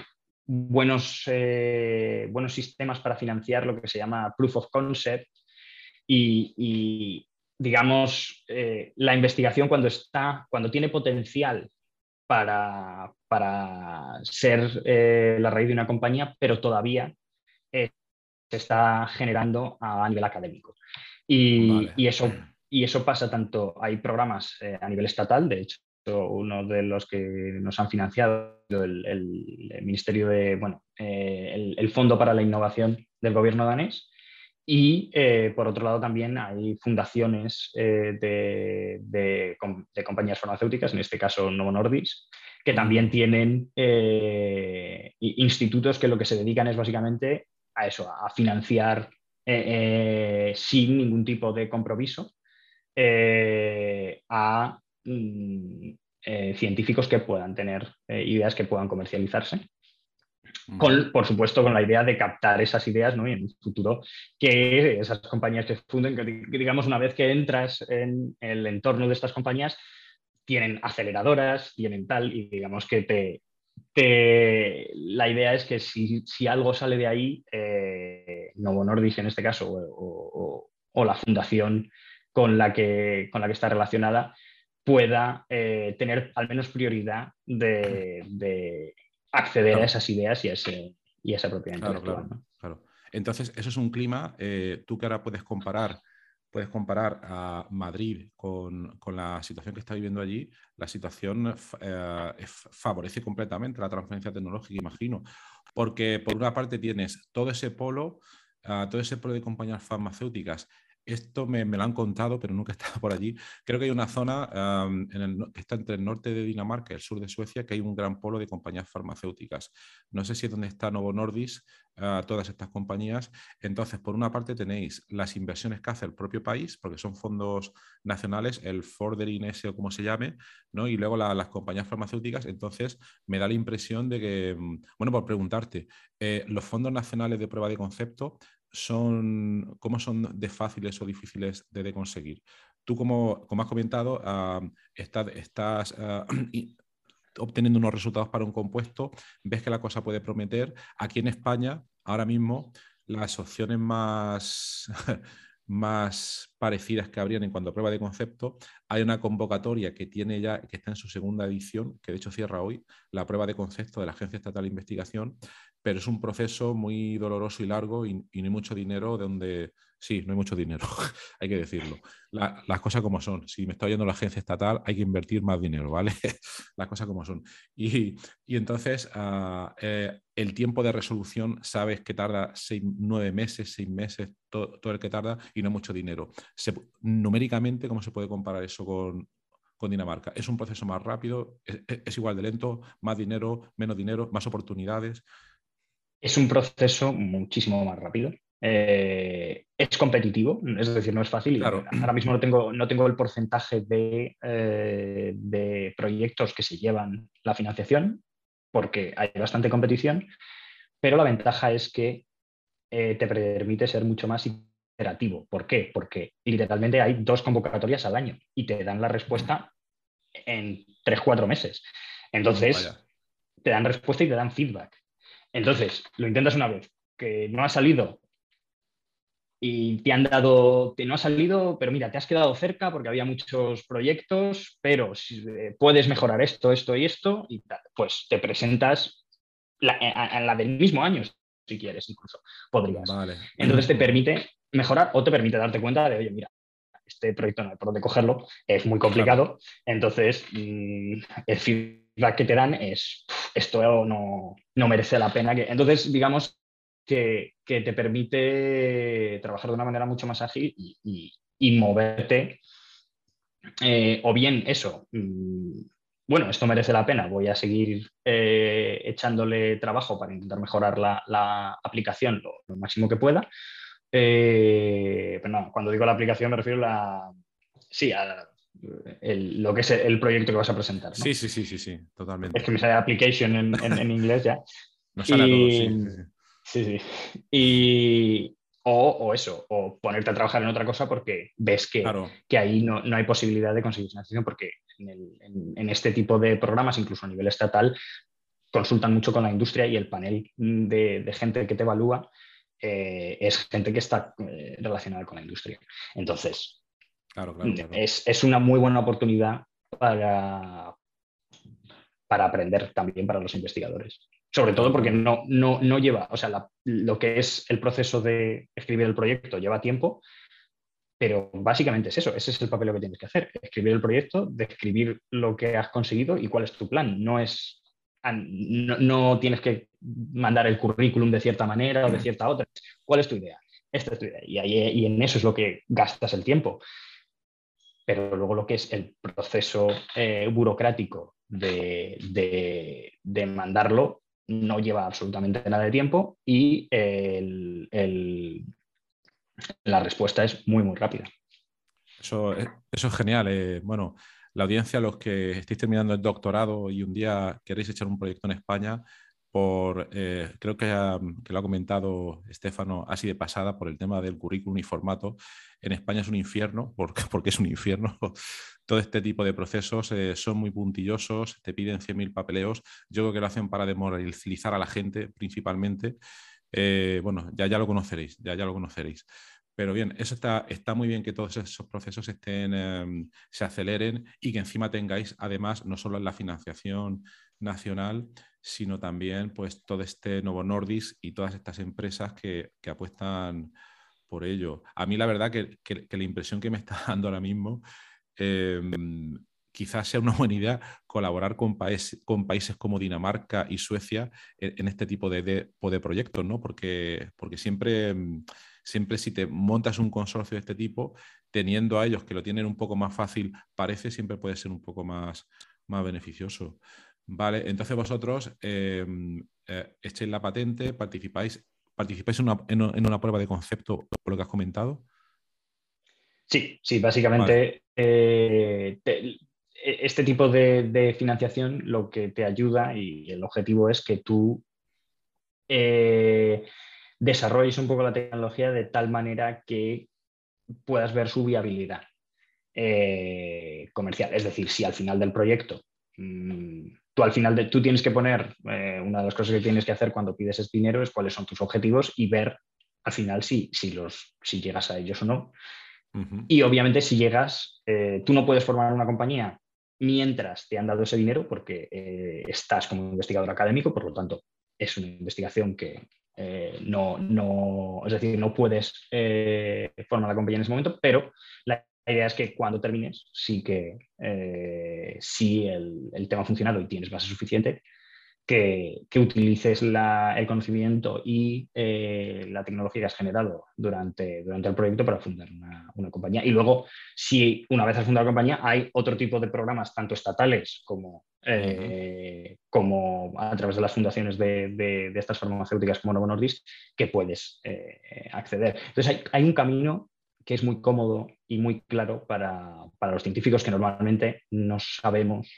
buenos, eh, buenos sistemas para financiar lo que se llama proof of concept. Y, digamos, eh, la investigación cuando, está, cuando tiene potencial para, ser la raíz de una compañía, pero todavía se está generando a, nivel académico. Y, y, eso y eso pasa tanto, hay programas eh, a nivel estatal, de hecho, uno de los que nos han financiado el, Ministerio de, bueno, eh, el, Fondo para la Innovación del Gobierno danés. Y eh, por otro lado también hay fundaciones de, de, compañías farmacéuticas, en este caso Novo Nordisk, que también tienen institutos que lo que se dedican es básicamente a eso, a financiar sin ningún tipo de compromiso eh, a mm, eh, científicos que puedan tener eh, ideas que puedan comercializarse. por supuesto, con la idea de captar esas ideas ¿no? y en un futuro que esas compañías que funden, que digamos una vez que entras en el entorno de estas compañías, tienen aceleradoras, tienen tal, y digamos que te, la idea es que si, algo sale de ahí, eh, Novo Nordisk en este caso, o, la fundación con la, que, con la que está relacionada, pueda eh, tener al menos prioridad de, acceder a esas ideas y a, ese, y esa propiedad claro, Claro, Entonces, eso es un clima, eh, tú que ahora puedes comparar puedes comparar a Madrid con, la situación que está viviendo allí, la situación eh, favorece completamente la transferencia tecnológica, imagino, porque por una parte tienes todo ese polo, ah, todo ese polo de compañías farmacéuticas esto me, lo han contado, pero nunca he estado por allí. Creo que hay una zona que está entre el norte de Dinamarca y el sur de Suecia, que hay un gran polo de compañías farmacéuticas. No sé si es donde está Novo Nordisk, ah, todas estas compañías. Entonces, por una parte tenéis las inversiones que hace el propio país, porque son fondos nacionales, el Fordering ese o como se llame, ¿no? y luego las compañías farmacéuticas. Entonces, me da la impresión de que, mm, bueno, por preguntarte, eh, los fondos nacionales de prueba de concepto son, cómo son de fáciles o difíciles de, conseguir. Tú, como, como has comentado, ah, estás ah, obteniendo unos resultados para un compuesto, ves que la cosa puede prometer. Aquí en España, ahora mismo, las opciones más, más parecidas que habrían en cuanto a prueba de concepto, hay una convocatoria que tiene ya, que está en su segunda edición, que de hecho cierra hoy, la prueba de concepto de la Agencia Estatal de Investigación, pero es un proceso muy doloroso y largo y, no hay mucho dinero donde... Sí, no hay mucho dinero, hay que decirlo. las cosas como son. Si me está oyendo la agencia estatal, hay que invertir más dinero, ¿vale? las cosas como son. Y, entonces, ah, eh, el tiempo de resolución, sabes que tarda seis, nueve meses, seis meses, todo, el que tarda, y no hay mucho dinero. numéricamente, ¿cómo se puede comparar eso con, con Dinamarca? ¿Es un proceso más rápido? ¿Es, igual de lento? ¿Más dinero? ¿Menos dinero? ¿Más oportunidades? Es un proceso muchísimo más rápido. Eh, es competitivo, es decir, no es fácil. Ahora mismo no tengo, no tengo el porcentaje eh, de, proyectos que se llevan la financiación, porque hay bastante competición, pero la ventaja es que eh, te permite ser mucho más iterativo. ¿Por qué? Porque literalmente hay dos convocatorias al año y te dan la respuesta en tres, cuatro meses. Entonces, te dan respuesta y te dan feedback. Entonces, lo intentas una vez, que no ha salido y te han dado, te no ha salido, pero mira, te has quedado cerca porque había muchos proyectos, pero si, eh, puedes mejorar esto, esto y esto, y pues te presentas en la, del mismo año, si quieres, incluso podrías. Entonces te permite mejorar o te permite darte cuenta de, oye, mira, este proyecto no hay por dónde cogerlo, es muy complicado, entonces mm, el feedback que te dan es, esto no, merece la pena. Que... Entonces, digamos que, te permite trabajar de una manera mucho más ágil y, moverte, eh, o bien eso, mm, bueno, esto merece la pena, voy a seguir eh, echándole trabajo para intentar mejorar la, aplicación lo, máximo que pueda. Eh, pero no, cuando digo la aplicación me refiero a la, sí, a lo que es el proyecto que vas a presentar. Sí, sí, sí, sí, sí, totalmente. Es que me sale application en, inglés ya. Nos sale y, a todos, sí, sí. Y, o, eso, o ponerte a trabajar en otra cosa porque ves que, que ahí no, hay posibilidad de conseguir financiación porque en, este tipo de programas, incluso a nivel estatal, consultan mucho con la industria y el panel de, gente que te evalúa eh, es gente que está eh, relacionada con la industria. Entonces, es, una muy buena oportunidad para, para aprender también para los investigadores. Sobre todo porque no, no, lleva, o sea, lo que es el proceso de escribir el proyecto lleva tiempo, pero básicamente es eso, ese es el papel que tienes que hacer, escribir el proyecto, describir lo que has conseguido y cuál es tu plan. No es, no, tienes que mandar el currículum de cierta manera o de cierta otra. ¿Cuál es tu idea? Esta es tu idea. Y, ahí, y en eso es lo que gastas el tiempo pero luego lo que es el proceso eh, burocrático de, mandarlo no lleva absolutamente nada de tiempo y la respuesta es muy, muy rápida. Eso, eso es genial. Eh. Bueno, la audiencia, los que estéis terminando el doctorado y un día queréis echar un proyecto en España, por, eh, creo que, lo ha comentado Estefano así de pasada, por el tema del currículum y formato. En España es un infierno, porque, porque es un infierno. Todo este tipo de procesos eh, son muy puntillosos, te piden 100.000 papeleos. Yo creo que lo hacen para demoralizar a la gente principalmente. Eh, bueno, ya, ya lo conoceréis, ya, ya lo conoceréis. Pero bien, eso está, está muy bien que todos esos procesos estén, em, se aceleren y que encima tengáis, además, no solo en la financiación nacional, sino también pues todo este Novo Nordis y todas estas empresas que, apuestan por ello. A mí la verdad que, la impresión que me está dando ahora mismo, em, quizás sea una buena idea colaborar con, con, países como Dinamarca y Suecia en, este tipo de, de, proyectos, ¿no? Porque, porque siempre, em, siempre si te montas un consorcio de este tipo, teniendo a ellos que lo tienen un poco más fácil, parece siempre puede ser un poco más, más beneficioso. Vale, entonces vosotros em, eh, echéis la patente, participáis, participáis en una, prueba de concepto, por lo que has comentado. Sí, sí, básicamente eh, e, este tipo de, financiación lo que te ayuda y el objetivo es que tú eh, desarrolles un poco la tecnología de tal manera que puedas ver su viabilidad comercial. Es decir, si al final del proyecto mm, tú al final de, tú tienes que poner, eh, una de las cosas que tienes que hacer cuando pides ese dinero es cuáles son tus objetivos y ver al final si, si, los, si llegas a ellos o no. Y obviamente si llegas, eh, tú no puedes formar una compañía mientras te han dado ese dinero porque eh, estás como investigador académico, por lo tanto es una investigación que no, no, es decir, no puedes formar la compañía en ese momento, pero la la idea es que cuando termines, sí que eh, si el, tema ha funcionado y tienes base suficiente, que, utilices el conocimiento y eh, la tecnología que has generado durante, durante el proyecto para fundar una, compañía. Y luego, si una vez has fundado la compañía, hay otro tipo de programas, tanto estatales como, eh, como a través de las fundaciones de, estas farmacéuticas como Novo Nordisk, que puedes acceder. Entonces, hay, hay un camino que es muy cómodo y muy claro para, los científicos que normalmente no sabemos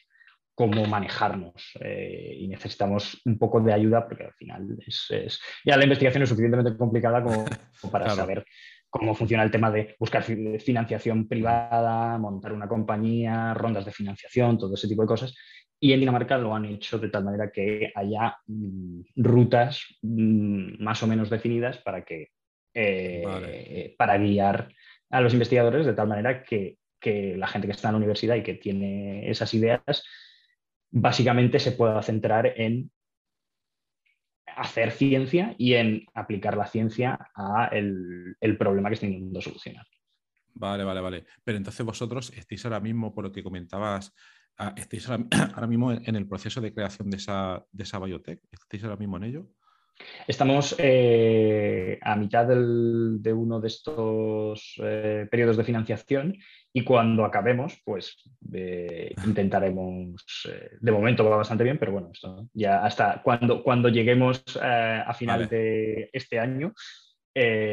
cómo manejarnos eh, y necesitamos un poco de ayuda porque al final es, ya la investigación es suficientemente complicada como, para saber cómo funciona el tema de buscar financiación privada, montar una compañía, rondas de financiación, todo ese tipo de cosas. Y en Dinamarca lo han hecho de tal manera que haya mm, rutas mm, más o menos definidas para que eh, para guiar a los investigadores de tal manera que, la gente que está en la universidad y que tiene esas ideas básicamente se pueda centrar en hacer ciencia y en aplicar la ciencia a el, problema que está intentando solucionar. Vale, vale, vale. Pero entonces vosotros estáis ahora mismo, por lo que comentabas, ah, estáis ahora, mismo en el proceso de creación de esa, de esa biotech. ¿Estáis ahora mismo en ello? Estamos eh, a mitad de uno de estos eh, periodos de financiación y cuando acabemos, pues eh, intentaremos, de momento va bastante bien, pero bueno, esto, ya hasta cuando, cuando lleguemos a final de este año,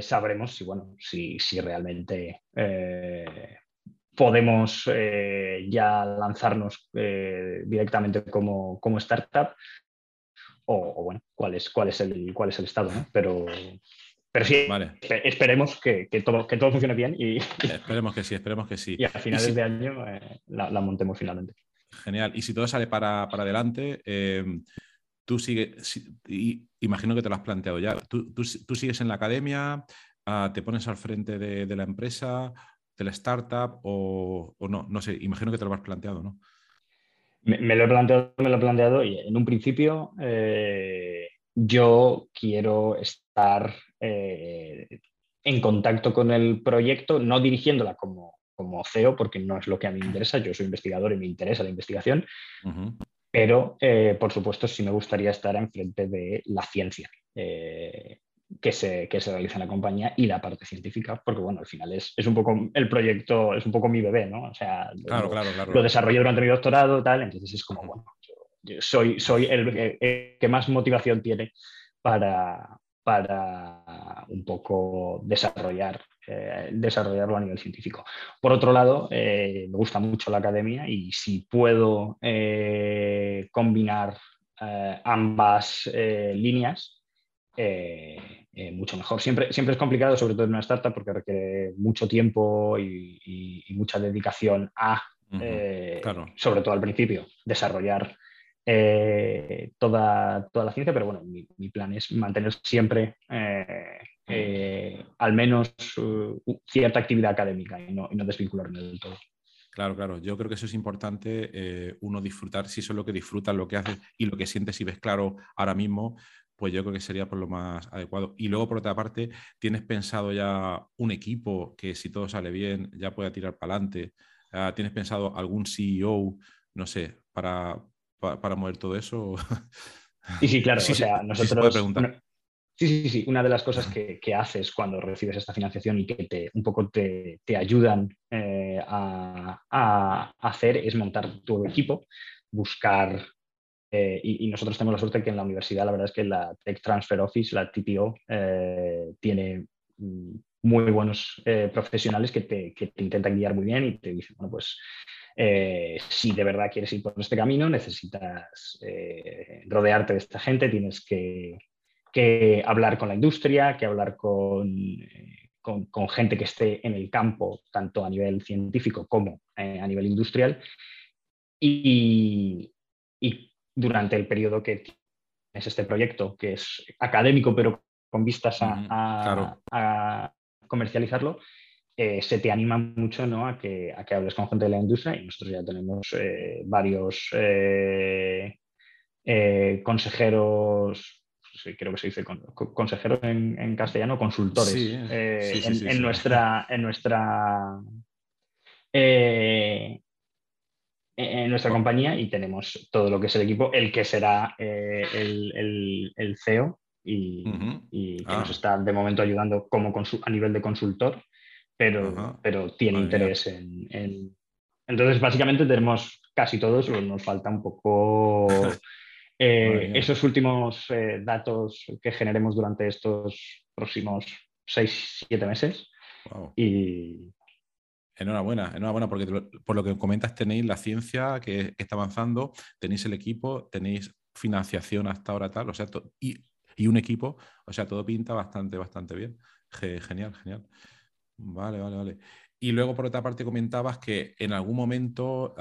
sabremos si, bueno, si, si realmente podemos ya lanzarnos directamente como, como startup o, bueno, cuál es, cuál es, el, cuál es el estado, ¿no? Pero, pero sí, esperemos que, todo, que todo funcione bien y... Esperemos que sí, esperemos que sí. Y a finales de año eh, la, montemos finalmente. Genial. Y si todo sale para, adelante, eh, tú sigues, imagino que te lo has planteado ya, tú, sigues en la academia, ah, te pones al frente de, la empresa, de la startup o, o, no, no sé, imagino que te lo has planteado, ¿no? Me, lo he planteado, me lo he planteado y en un principio eh, yo quiero estar eh, en contacto con el proyecto, no dirigiéndola como, como CEO, porque no es lo que a mí me interesa, yo soy investigador y me interesa la investigación, pero eh, por supuesto sí me gustaría estar enfrente de la ciencia que se, que se realiza en la compañía y la parte científica, porque bueno, al final es, un poco el proyecto, es un poco mi bebé, ¿no? O sea, lo, desarrollé durante mi doctorado, tal, entonces es como, bueno, yo, soy, soy el, que más motivación tiene para, para un poco desarrollar, eh, desarrollarlo a nivel científico. Por otro lado, eh, me gusta mucho la academia y si puedo eh, combinar ambas líneas, mucho mejor. Siempre, siempre es complicado, sobre todo en una startup, porque requiere mucho tiempo y, mucha dedicación a, sobre todo al principio, desarrollar eh, toda, toda, la ciencia, pero bueno, mi, plan es mantener siempre eh, eh, al menos cierta actividad académica y no, desvincularme del todo. Claro, claro. Yo creo que eso es importante, uno disfrutar, si eso es lo que disfrutas, lo que haces y lo que sientes y ves claro ahora mismo, pues yo creo que sería por lo más adecuado. Y luego, por otra parte, ¿tienes pensado ya un equipo que si todo sale bien ya pueda tirar para adelante? Ah, ¿Tienes pensado algún CEO, no sé, para, para, mover todo eso? Sí, sí, claro. Sí, o sea, nosotros. Sí, sí, sí. Una de las cosas que, haces cuando recibes esta financiación y que te, un poco te, ayudan eh, a, hacer es montar tu equipo, buscar. Eh, y, nosotros tenemos la suerte que en la universidad, la verdad es que la Tech Transfer Office, la TPO, eh, tiene mm, muy buenos profesionales que te, que te intentan guiar muy bien y te dicen, bueno, pues eh, si de verdad quieres ir por este camino, necesitas eh, rodearte de esta gente, tienes que, hablar con la industria, que hablar eh, con, con, gente que esté en el campo, tanto a nivel científico como a nivel industrial. Y, durante el periodo que tienes este proyecto, que es académico, pero con vistas a comercializarlo, eh, se te anima mucho ¿no? a, que, a, que, hables con gente de la industria y nosotros ya tenemos eh, varios eh, consejeros, creo que se dice consejeros en, castellano, consultores en, nuestra... En nuestra en nuestra compañía y tenemos todo lo que es el equipo, el que será el, el, CEO y, que nos ah. está de momento ayudando como a nivel de consultor pero, pero tiene interés en, Entonces, básicamente tenemos casi todos, nos falta un poco eh, esos últimos eh, datos que generemos durante estos próximos 6-7 meses. Y, Enhorabuena, enhorabuena, porque por lo que comentas tenéis la ciencia que, está avanzando, tenéis el equipo, tenéis financiación hasta ahora tal, o sea, y, y, un equipo, o sea, todo pinta bastante, bastante bien. genial, genial. Vale, vale, vale. Y luego, por otra parte, comentabas que en algún momento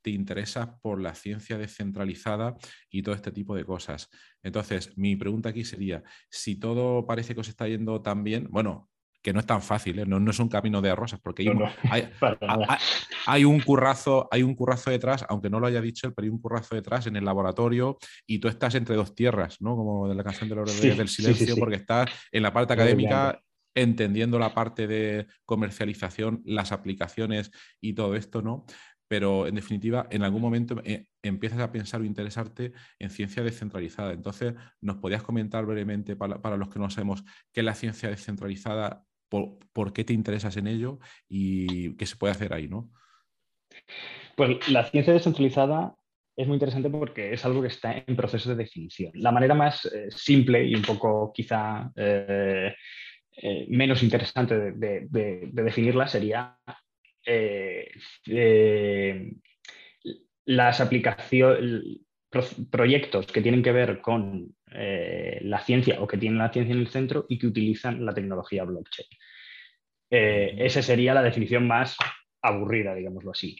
te interesas por la ciencia descentralizada y todo este tipo de cosas. Entonces, mi pregunta aquí sería, si todo parece que os está yendo tan bien, bueno, que no es tan fácil, ¿eh? no, es un camino de rosas, porque hay, un currazo, hay un currazo detrás, aunque no lo haya dicho pero hay un currazo detrás en el laboratorio y tú estás entre dos tierras, ¿no? Como de la canción del del silencio, porque estás en la parte académica entendiendo la parte de comercialización, las aplicaciones y todo esto, ¿no? Pero en definitiva, en algún momento eh, empiezas a pensar o interesarte en ciencia descentralizada. Entonces, ¿nos podías comentar brevemente para, los que no sabemos qué es la ciencia descentralizada, por, qué te interesas en ello y qué se puede hacer ahí, ¿no? Pues la ciencia descentralizada es muy interesante porque es algo que está en proceso de definición. La manera más eh, simple y un poco quizá eh, eh, menos interesante de, definirla sería las aplicaciones, proyectos que tienen que ver con la ciencia o que tienen la ciencia en el centro y que utilizan la tecnología blockchain. esa sería la definición más aburrida, digámoslo así.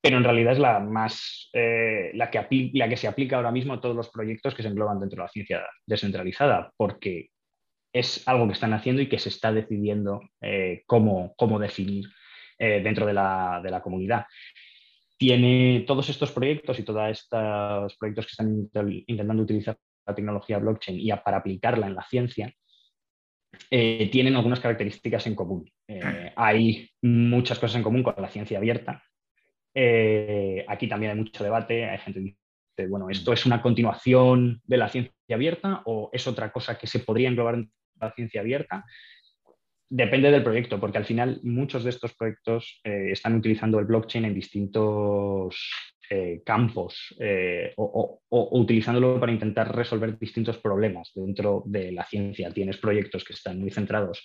Pero en realidad es la más la, que la que se aplica ahora mismo a todos los proyectos que se engloban dentro de la ciencia descentralizada, porque es algo que están haciendo y que se está decidiendo eh, cómo, definir eh, dentro de la, comunidad. Tiene todos estos proyectos y todos estos proyectos que están intentando utilizar la tecnología blockchain y para aplicarla en la ciencia, eh, tienen algunas características en común. hay muchas cosas en común con la ciencia abierta. aquí también hay mucho debate. Hay gente que dice, bueno, ¿esto es una continuación de la ciencia abierta o es otra cosa que se podría englobar en la ciencia abierta. Depende del proyecto, porque al final muchos de estos proyectos eh, están utilizando el blockchain en distintos eh, campos eh, o, utilizándolo para intentar resolver distintos problemas dentro de la ciencia. Tienes proyectos que están muy centrados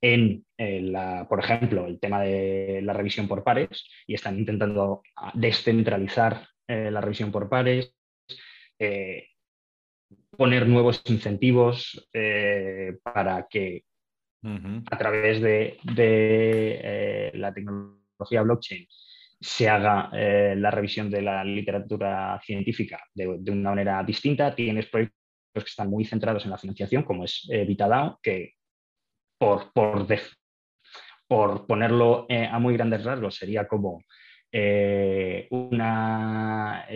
en, la, por ejemplo, el tema de la revisión por pares y están intentando descentralizar la revisión por pares poner nuevos incentivos para que a través de, la tecnología blockchain se haga la revisión de la literatura científica de, una manera distinta. Tienes proyectos que están muy centrados en la financiación, como es VitaDAO, que por, por, por ponerlo eh, a muy grandes rasgos, sería como eh, una,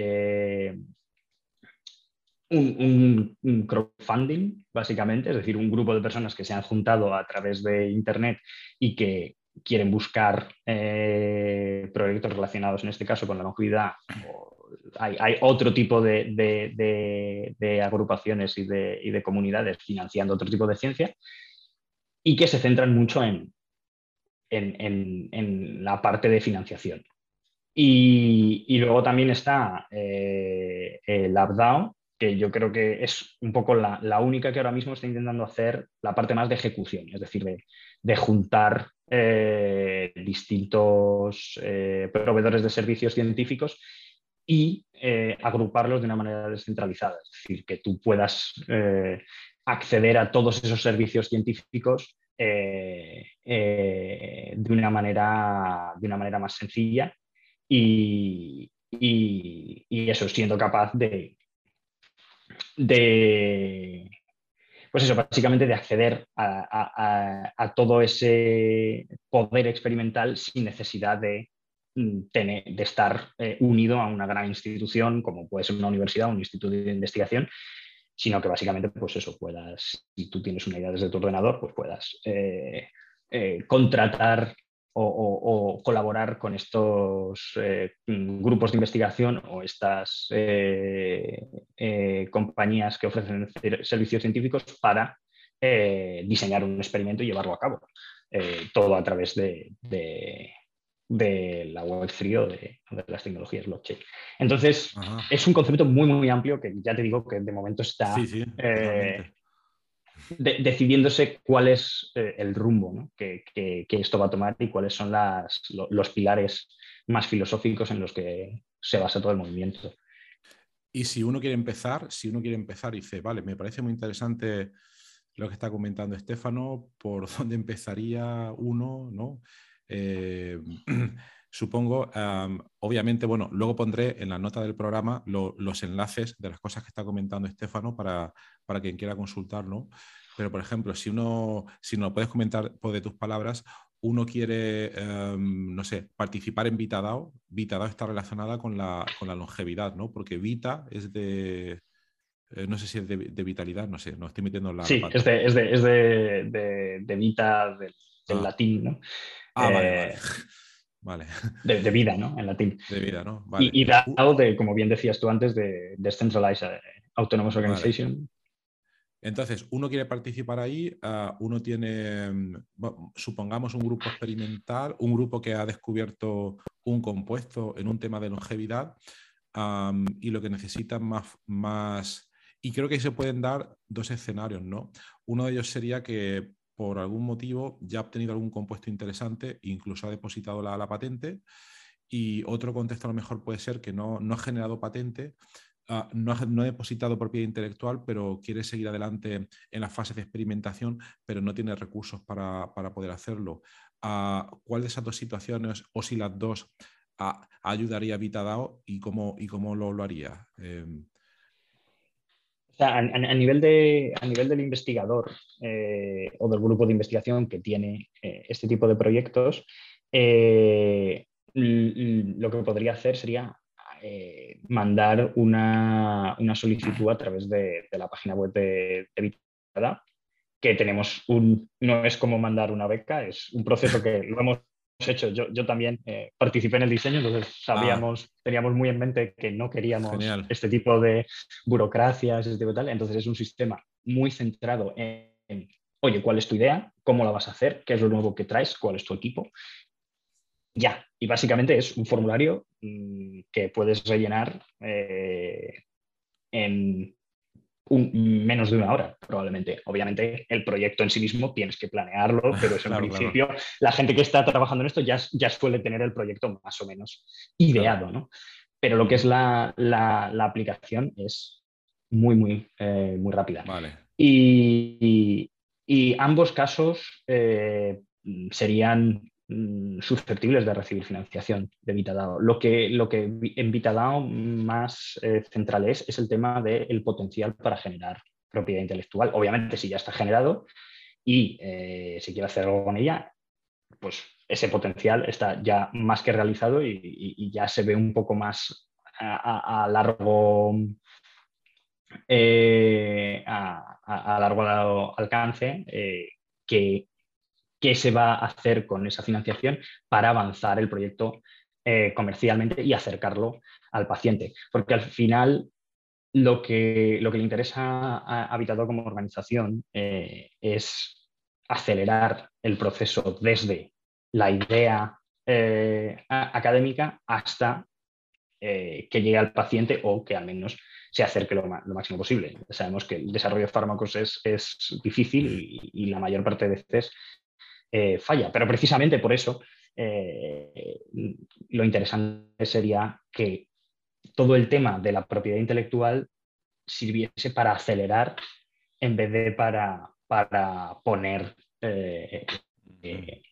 eh, un, crowdfunding, básicamente, es decir, un grupo de personas que se han juntado a través de Internet y que quieren buscar proyectos relacionados, en este caso, con la longevidad. hay, otro tipo de, agrupaciones y de comunidades financiando otro tipo de ciencia y que se centran mucho en, en, la parte de financiación. Y, luego también está eh, el AppDAO, que yo creo que es un poco la, única que ahora mismo está intentando hacer la parte más de ejecución, es decir, de, juntar eh, distintos eh, proveedores de servicios científicos y agruparlos de una manera descentralizada, es decir, que tú puedas acceder a todos esos servicios científicos eh, eh, de, una manera, de una manera más sencilla y, eso, siendo capaz de, de, pues eso, básicamente de acceder a, todo ese poder experimental sin necesidad de, mm, tener, de estar eh, unido a una gran institución como puede ser una universidad o un instituto de investigación, sino que básicamente, pues eso, puedas, si tú tienes una idea desde tu ordenador, pues puedas eh, eh, contratar o, colaborar con estos eh, grupos de investigación o estas compañías que ofrecen servicios científicos para diseñar un experimento y llevarlo a cabo. todo a través de, de la web 3 o de, las tecnologías blockchain. Entonces, es un concepto muy, muy amplio que ya te digo que de momento está eh, decidiéndose cuál es eh, el rumbo que, esto va a tomar y cuáles son los pilares más filosóficos en los que se basa todo el movimiento. Y si uno quiere empezar, si uno quiere empezar y dice, vale, me parece muy interesante lo que está comentando Estefano, por dónde empezaría uno, ¿no? Eh, supongo, obviamente, bueno, luego pondré en la nota del programa los enlaces de las cosas que está comentando Estefano para, para quien quiera consultarlo. Pero, por ejemplo, si uno, si no lo puedes comentar por de tus palabras, uno quiere, em, no sé, participar en VitaDAO, VitaDAO está relacionada con la, con la longevidad, ¿no? Porque Vita es de, eh, no sé si es de, vitalidad, no sé, no estoy metiendo la. Sí, es de, es de, es de, de Vita del, del ah. latín, ¿no? Ah, vale. vale. De, vida, ¿no? En latín. De vida, ¿no? Y, dado de, como bien decías tú antes, de Decentralized eh, Autonomous Organization. Entonces, uno quiere participar ahí, ah, uno tiene, mm, supongamos, un grupo experimental, un grupo que ha descubierto un compuesto en un tema de longevidad y lo que necesita más, más... Y creo que se pueden dar dos escenarios, ¿no? Uno de ellos sería que por algún motivo ya ha obtenido algún compuesto interesante, incluso ha depositado la, patente. Y otro contexto a lo mejor puede ser que no, no ha generado patente, ah, no, ha, no, ha, depositado propiedad intelectual, pero quiere seguir adelante en las fases de experimentación, pero no tiene recursos para, para poder hacerlo. Ah, ¿Cuál de esas dos situaciones, o si las dos, ah, ayudaría a Vitadao y cómo, y cómo lo, lo haría? A, nivel de, a nivel del investigador eh, o del grupo de investigación que tiene eh, este tipo de proyectos, eh, lo que podría hacer sería mandar una, solicitud a través de, la página web de, de que tenemos un, no es como mandar una beca, es un proceso que lo hemos hecho. Yo, yo también eh, participé en el diseño, entonces sabíamos, ah. teníamos muy en mente que no queríamos este tipo de burocracias, este tipo de tal. Entonces es un sistema muy centrado en, oye, ¿cuál es tu idea? ¿Cómo la vas a hacer? ¿Qué es lo nuevo que traes? ¿Cuál es tu equipo? Ya, y básicamente es un formulario mm, que puedes rellenar eh, en menos de una hora, probablemente. Obviamente, el proyecto en sí mismo tienes que planearlo, pero eso en principio la gente que está trabajando en esto ya, ya suele tener el proyecto más o menos ideado, ¿no? Pero lo que es la, la, aplicación es muy, muy, muy rápida. Vale. Y, ambos casos serían mm, susceptibles de recibir financiación de Vitadao. Lo que, lo que en Vitadao más central es, es el tema del potencial para generar propiedad intelectual. Obviamente, si ya está generado y eh, se quiere hacer algo con ella, pues ese potencial está ya más que realizado y, ya se ve un poco más a, largo eh, a, largo alcance eh, que qué se va a hacer con esa financiación para avanzar el proyecto comercialmente y acercarlo al paciente. Porque al final lo que, lo que le interesa a Habitador como organización eh, es acelerar el proceso desde la idea eh, académica hasta eh, que llegue al paciente o que al menos se acerque lo, máximo posible. Sabemos que el desarrollo de fármacos es, difícil y, y, la mayor parte de veces falla, pero precisamente por eso lo interesante sería que todo el tema de la propiedad intelectual sirviese para acelerar en vez de para, para poner eh, eh,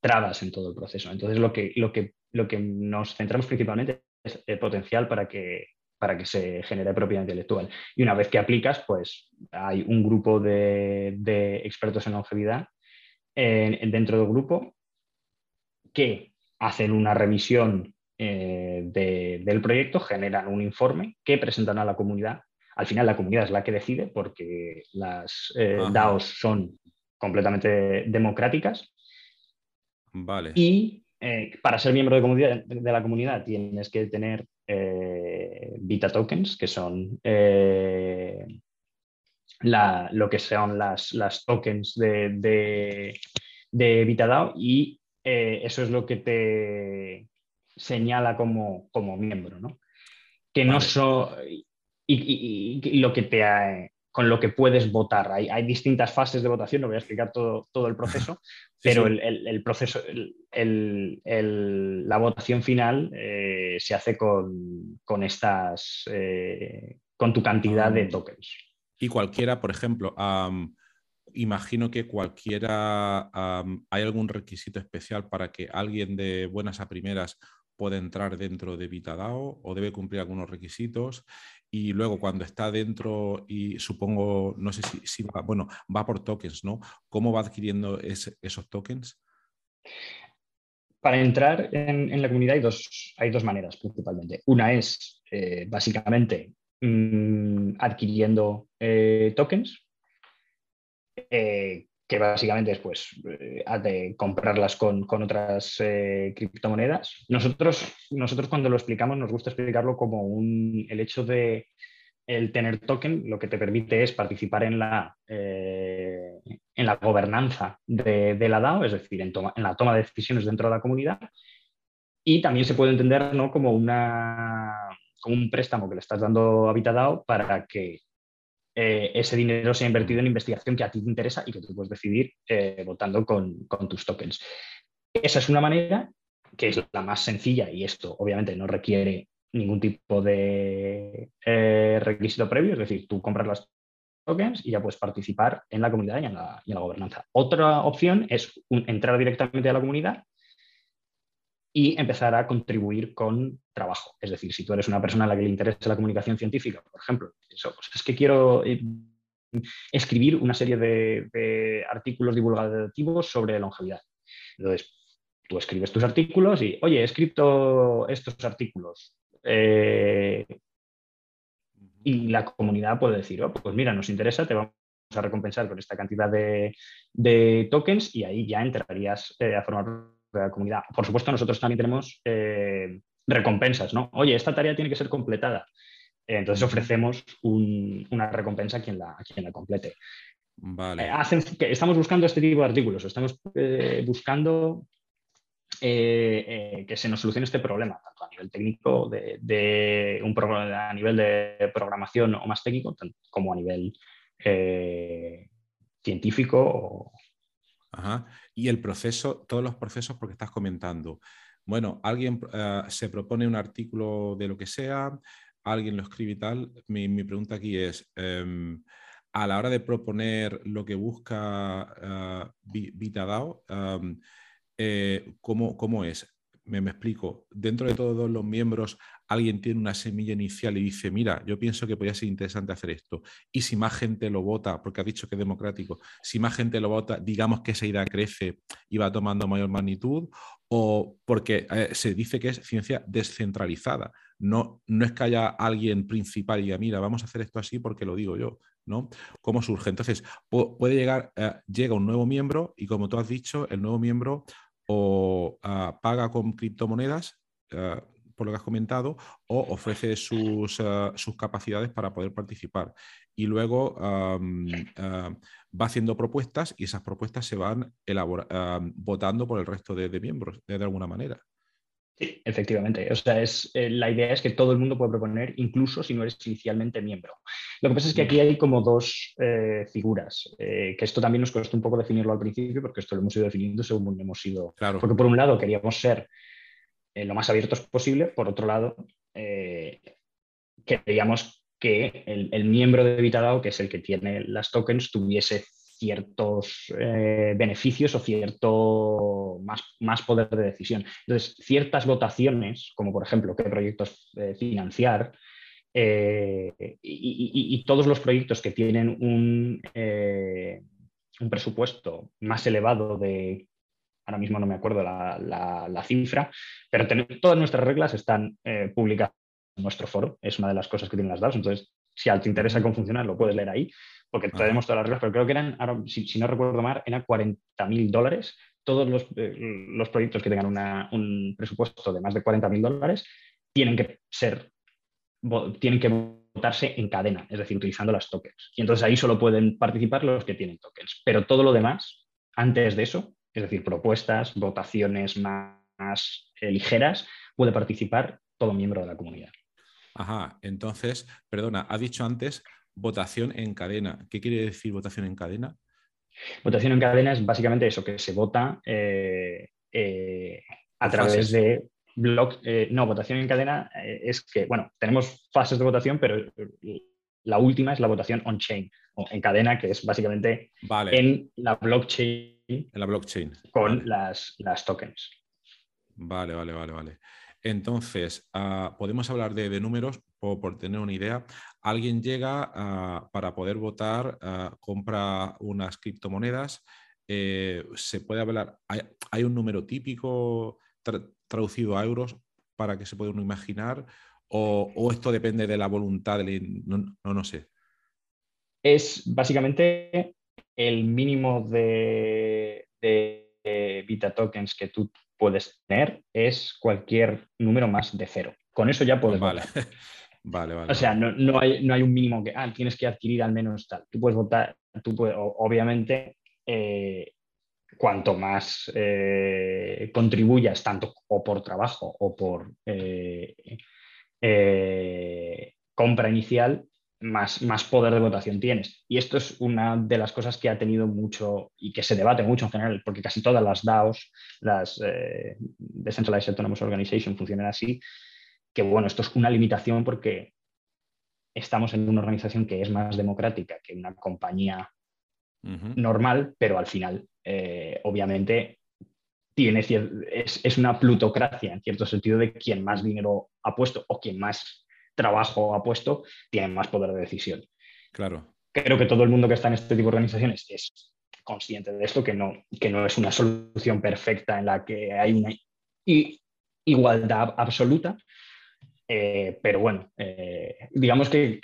trabas en todo el proceso. Entonces, lo que, lo, que, lo que nos centramos principalmente es el potencial para que, para que se genere propiedad intelectual. Y una vez que aplicas, pues hay un grupo de, expertos en longevidad dentro del grupo que hacen una revisión eh, del proyecto, generan un informe que presentan a la comunidad. Al final la comunidad es la que decide porque las eh, DAOs son completamente democráticas. Vale. Y eh, para ser miembro de, comunidad, de, la comunidad tienes que tener Vita tokens, que son lo que son las, las tokens de, de, de VitaDAO y eso es lo que te, señala como, como miembro, ¿no? Que no so, y, lo que te con lo que puedes votar. Hay, hay, distintas fases de votación, no voy a explicar todo, todo el proceso, pero El, proceso, la votación final eh, se hace con, con estas, eh, con tu cantidad de tokens. Y cualquiera, por ejemplo, imagino que cualquiera, hay algún requisito especial para que alguien de buenas a primeras puede entrar dentro de VitaDAO o debe cumplir algunos requisitos. Y luego cuando está dentro y supongo, no sé si, va, bueno, va por tokens, ¿no? ¿Cómo va adquiriendo esos tokens? Para entrar en, la comunidad hay dos, hay dos maneras principalmente. Una es eh, básicamente mm, adquiriendo eh, tokens, eh, que básicamente es pues, eh, de comprarlas con, otras eh, criptomonedas. Nosotros, nosotros cuando lo explicamos nos gusta explicarlo como un, el hecho de el tener token lo que te permite es participar en la, en la gobernanza de, la DAO, es decir, en, en, la toma de decisiones dentro de la comunidad. Y también se puede entender ¿no? como, una, como un préstamo que le estás dando a VitaDAO para que eh, ese dinero se ha invertido en investigación que a ti te interesa y que tú puedes decidir eh, votando con, tus tokens. Esa es una manera que es la más sencilla y esto obviamente no requiere ningún tipo de eh, requisito previo, es decir, tú compras las tokens y ya puedes participar en la comunidad y en la, gobernanza. Otra opción es entrar directamente a la comunidad y empezar a contribuir con trabajo. Es decir, si tú eres una persona a la que le interesa la comunicación científica, por ejemplo, eso, pues es que quiero eh, escribir una serie de, artículos divulgativos sobre longevidad. Entonces, tú escribes tus artículos y, oye, he escrito estos artículos. Eh, y la comunidad puede decir, oh, pues mira, nos interesa, te vamos a recompensar con esta cantidad de, tokens y ahí ya entrarías eh, a formar la comunidad. Por supuesto, nosotros también tenemos eh, recompensas, ¿no? Oye, esta tarea tiene que ser completada. Entonces ofrecemos una recompensa a quien la, quien la complete. Vale. Eh, que estamos buscando este tipo de artículos, estamos eh, buscando que se nos solucione este problema, tanto a nivel técnico, de, un a nivel de programación o más técnico, como a nivel científico o, y el proceso, todos los procesos, porque estás comentando, bueno, alguien eh, se propone un artículo de lo que sea, alguien lo escribe y tal, mi, pregunta aquí es, em, a la hora de proponer lo que busca uh, VitaDAO, em, eh, ¿cómo, es? Me, explico. Dentro de todos los miembros, alguien tiene una semilla inicial y dice, mira, yo pienso que podría ser interesante hacer esto. Y si más gente lo vota, porque ha dicho que es democrático, si más gente lo vota, digamos que esa idea crece y va tomando mayor magnitud, o porque eh, se dice que es ciencia descentralizada. No, no es que haya alguien principal y diga, mira, vamos a hacer esto así porque lo digo yo, ¿no? ¿Cómo surge? Entonces, puede llegar, eh, llega un nuevo miembro y como tú has dicho, el nuevo miembro o ah, paga con criptomonedas, ah, por lo que has comentado, o ofrece sus, ah, sus capacidades para poder participar. Y luego va haciendo propuestas y esas propuestas se van votando por el resto de, miembros de, alguna manera. Sí, efectivamente. O sea, es, eh, la idea es que todo el mundo puede proponer, incluso si no eres inicialmente miembro. Lo que pasa es que aquí hay como dos eh, figuras, eh, que esto también nos costó un poco definirlo al principio, porque esto lo hemos ido definiendo según hemos ido. Claro. Porque por un lado queríamos ser lo más abiertos posible, por otro lado queríamos que el, miembro de Vitadao, que es el que tiene las tokens, tuviese ciertos eh, beneficios o cierto más, más, poder de decisión. Entonces, ciertas votaciones, como por ejemplo qué proyectos eh, financiar, eh, y, todos los proyectos que tienen un, un, presupuesto más elevado de, ahora mismo no me acuerdo la, cifra, pero todas nuestras reglas están publicadas en nuestro foro, es una de las cosas que tienen las DAOs, entonces si te interesa cómo funciona, lo puedes leer ahí porque tenemos todas las reglas, pero creo que eran, si, no recuerdo mal, eran 40 mil dólares. Todos los, eh, los, proyectos que tengan un presupuesto de más de 40 mil dólares tienen que ser, tienen que votarse en cadena, es decir, utilizando las tokens. Y entonces ahí solo pueden participar los que tienen tokens. Pero todo lo demás, antes de eso, es decir, propuestas, votaciones más, eh, ligeras, puede participar todo miembro de la comunidad. Ajá, entonces, perdona, ha dicho antes votación en cadena. ¿Qué quiere decir votación en cadena? Votación en cadena es básicamente eso, que se vota eh, eh, a través de blog. Eh, no, votación en cadena es que, bueno, tenemos fases de votación, pero la última es la votación on-chain, o en cadena, que es básicamente en la blockchain. En la blockchain. Con las, las tokens. Vale, vale, vale, vale. Entonces, ah, podemos hablar de, números por, tener una idea. Alguien llega ah, para poder votar, ah, compra unas criptomonedas. Eh, se puede hablar, hay, un número típico traducido a euros para que se pueda uno imaginar, o, esto depende de la voluntad, del, no, no, sé. Es básicamente el mínimo de, de Vita tokens que tú puedes tener es cualquier número más de cero. Con eso ya puedes vale. Vale, vale. O sea, no, hay, no, hay, un mínimo que ah, tienes que adquirir al menos tal. Tú puedes votar, tú puedes, obviamente, eh, cuanto más eh, contribuyas, tanto o por trabajo o por eh, compra inicial, más, más poder de votación tienes. Y esto es una de las cosas que ha tenido mucho y que se debate mucho en general, porque casi todas las DAOs, las eh, Decentralized Autonomous Organization, funcionan así, que bueno, esto es una limitación porque estamos en una organización que es más democrática que una compañía normal, pero al final, eh, obviamente, tiene, es, es una plutocracia en cierto sentido de quien más dinero ha puesto o quien más trabajo ha puesto, tienen más poder de decisión. Claro. Creo que todo el mundo que está en este tipo de organizaciones es consciente de esto, que no, que no es una solución perfecta en la que hay una igualdad absoluta, eh, pero bueno, eh, digamos que,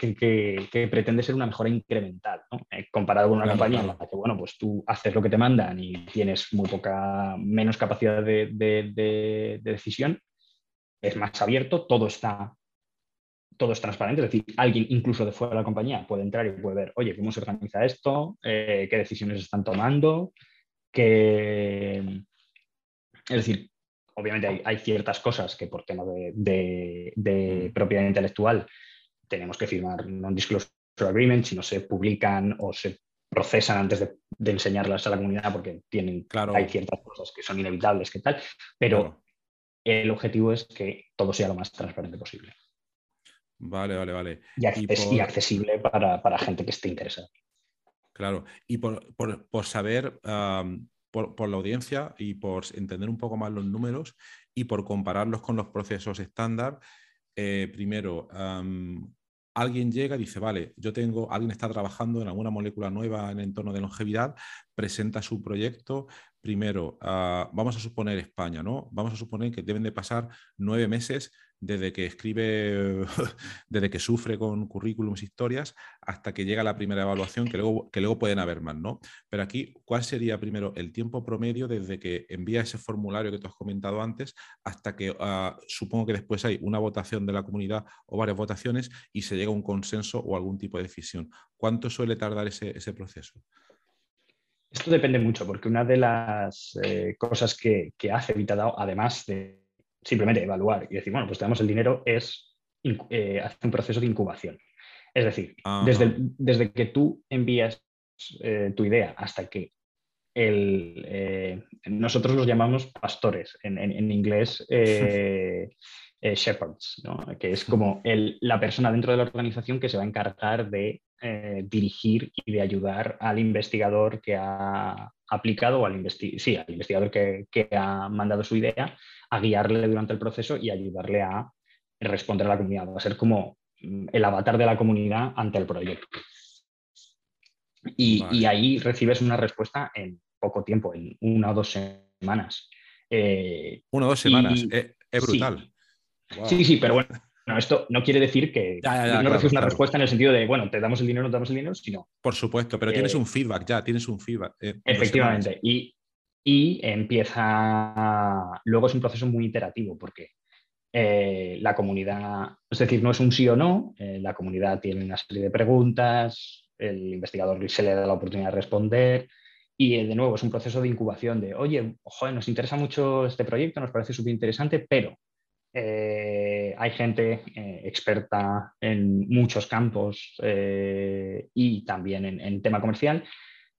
pretende ser una mejora incremental, eh, comparado con una compañía en la que, bueno, pues tú haces lo que te mandan y tienes muy poca, menos capacidad de, de decisión, es más abierto, todo está todo es transparente, es decir, alguien incluso de fuera de la compañía puede entrar y puede ver, oye, cómo se organiza esto, eh, qué decisiones están tomando, qué... Es decir, obviamente hay, ciertas cosas que por tema de, mm. propiedad intelectual tenemos que firmar non-disclosure agreement si no se publican o se procesan antes de, enseñarlas a la comunidad porque tienen, claro. hay ciertas cosas que son inevitables, que tal, pero el objetivo es que todo sea lo más transparente posible. Vale, vale, vale. Y, accesible para, gente que esté interesada. Claro, y por, saber, por, la audiencia y por entender un poco más los números y por compararlos con los procesos estándar, eh, primero, alguien llega y dice, vale, yo tengo, alguien está trabajando en alguna molécula nueva en el entorno de longevidad, presenta su proyecto, primero, ah, vamos a suponer España, ¿no? Vamos a suponer que deben de pasar nueve meses desde que escribe, desde que sufre con currículums, historias, hasta que llega la primera evaluación, que luego, que luego pueden haber más, ¿no? Pero aquí, ¿cuál sería primero el tiempo promedio desde que envía ese formulario que tú has comentado antes hasta que ah, supongo que después hay una votación de la comunidad o varias votaciones y se llega a un consenso o algún tipo de decisión? ¿Cuánto suele tardar ese proceso? Esto depende mucho, porque una de las eh, cosas que, hace Vitadao, además de simplemente evaluar y decir, bueno, pues tenemos el dinero, es eh, hacer un proceso de incubación. Es decir, desde, desde, que tú envías eh, tu idea hasta que el, nosotros los llamamos pastores, en, inglés shepherds, que es como la persona dentro de la organización que se va a encargar de eh, dirigir y de ayudar al investigador que ha aplicado o al, sí, al investigador que, ha mandado su idea a guiarle durante el proceso y ayudarle a responder a la comunidad. Va a ser como mm, el avatar de la comunidad ante el proyecto. Y, ahí recibes una respuesta en poco tiempo, en una o dos semanas. Eh, una o dos semanas, eh, es, brutal. Sí, sí, pero bueno, no, esto no quiere decir que no recibes una respuesta en el sentido de, bueno, te damos el dinero, no te damos el dinero, sino... Por supuesto, pero tienes un feedback ya, tienes un feedback. Eh, efectivamente, y, empieza... Luego es un proceso muy iterativo porque eh, la comunidad, es decir, no es un sí o no, eh, la comunidad tiene una serie de preguntas, el investigador se le da la oportunidad de responder, y de nuevo es un proceso de incubación de, oye, joder, nos interesa mucho este proyecto, nos parece súper interesante, pero eh, hay gente eh, experta en muchos campos eh, y también en, tema comercial.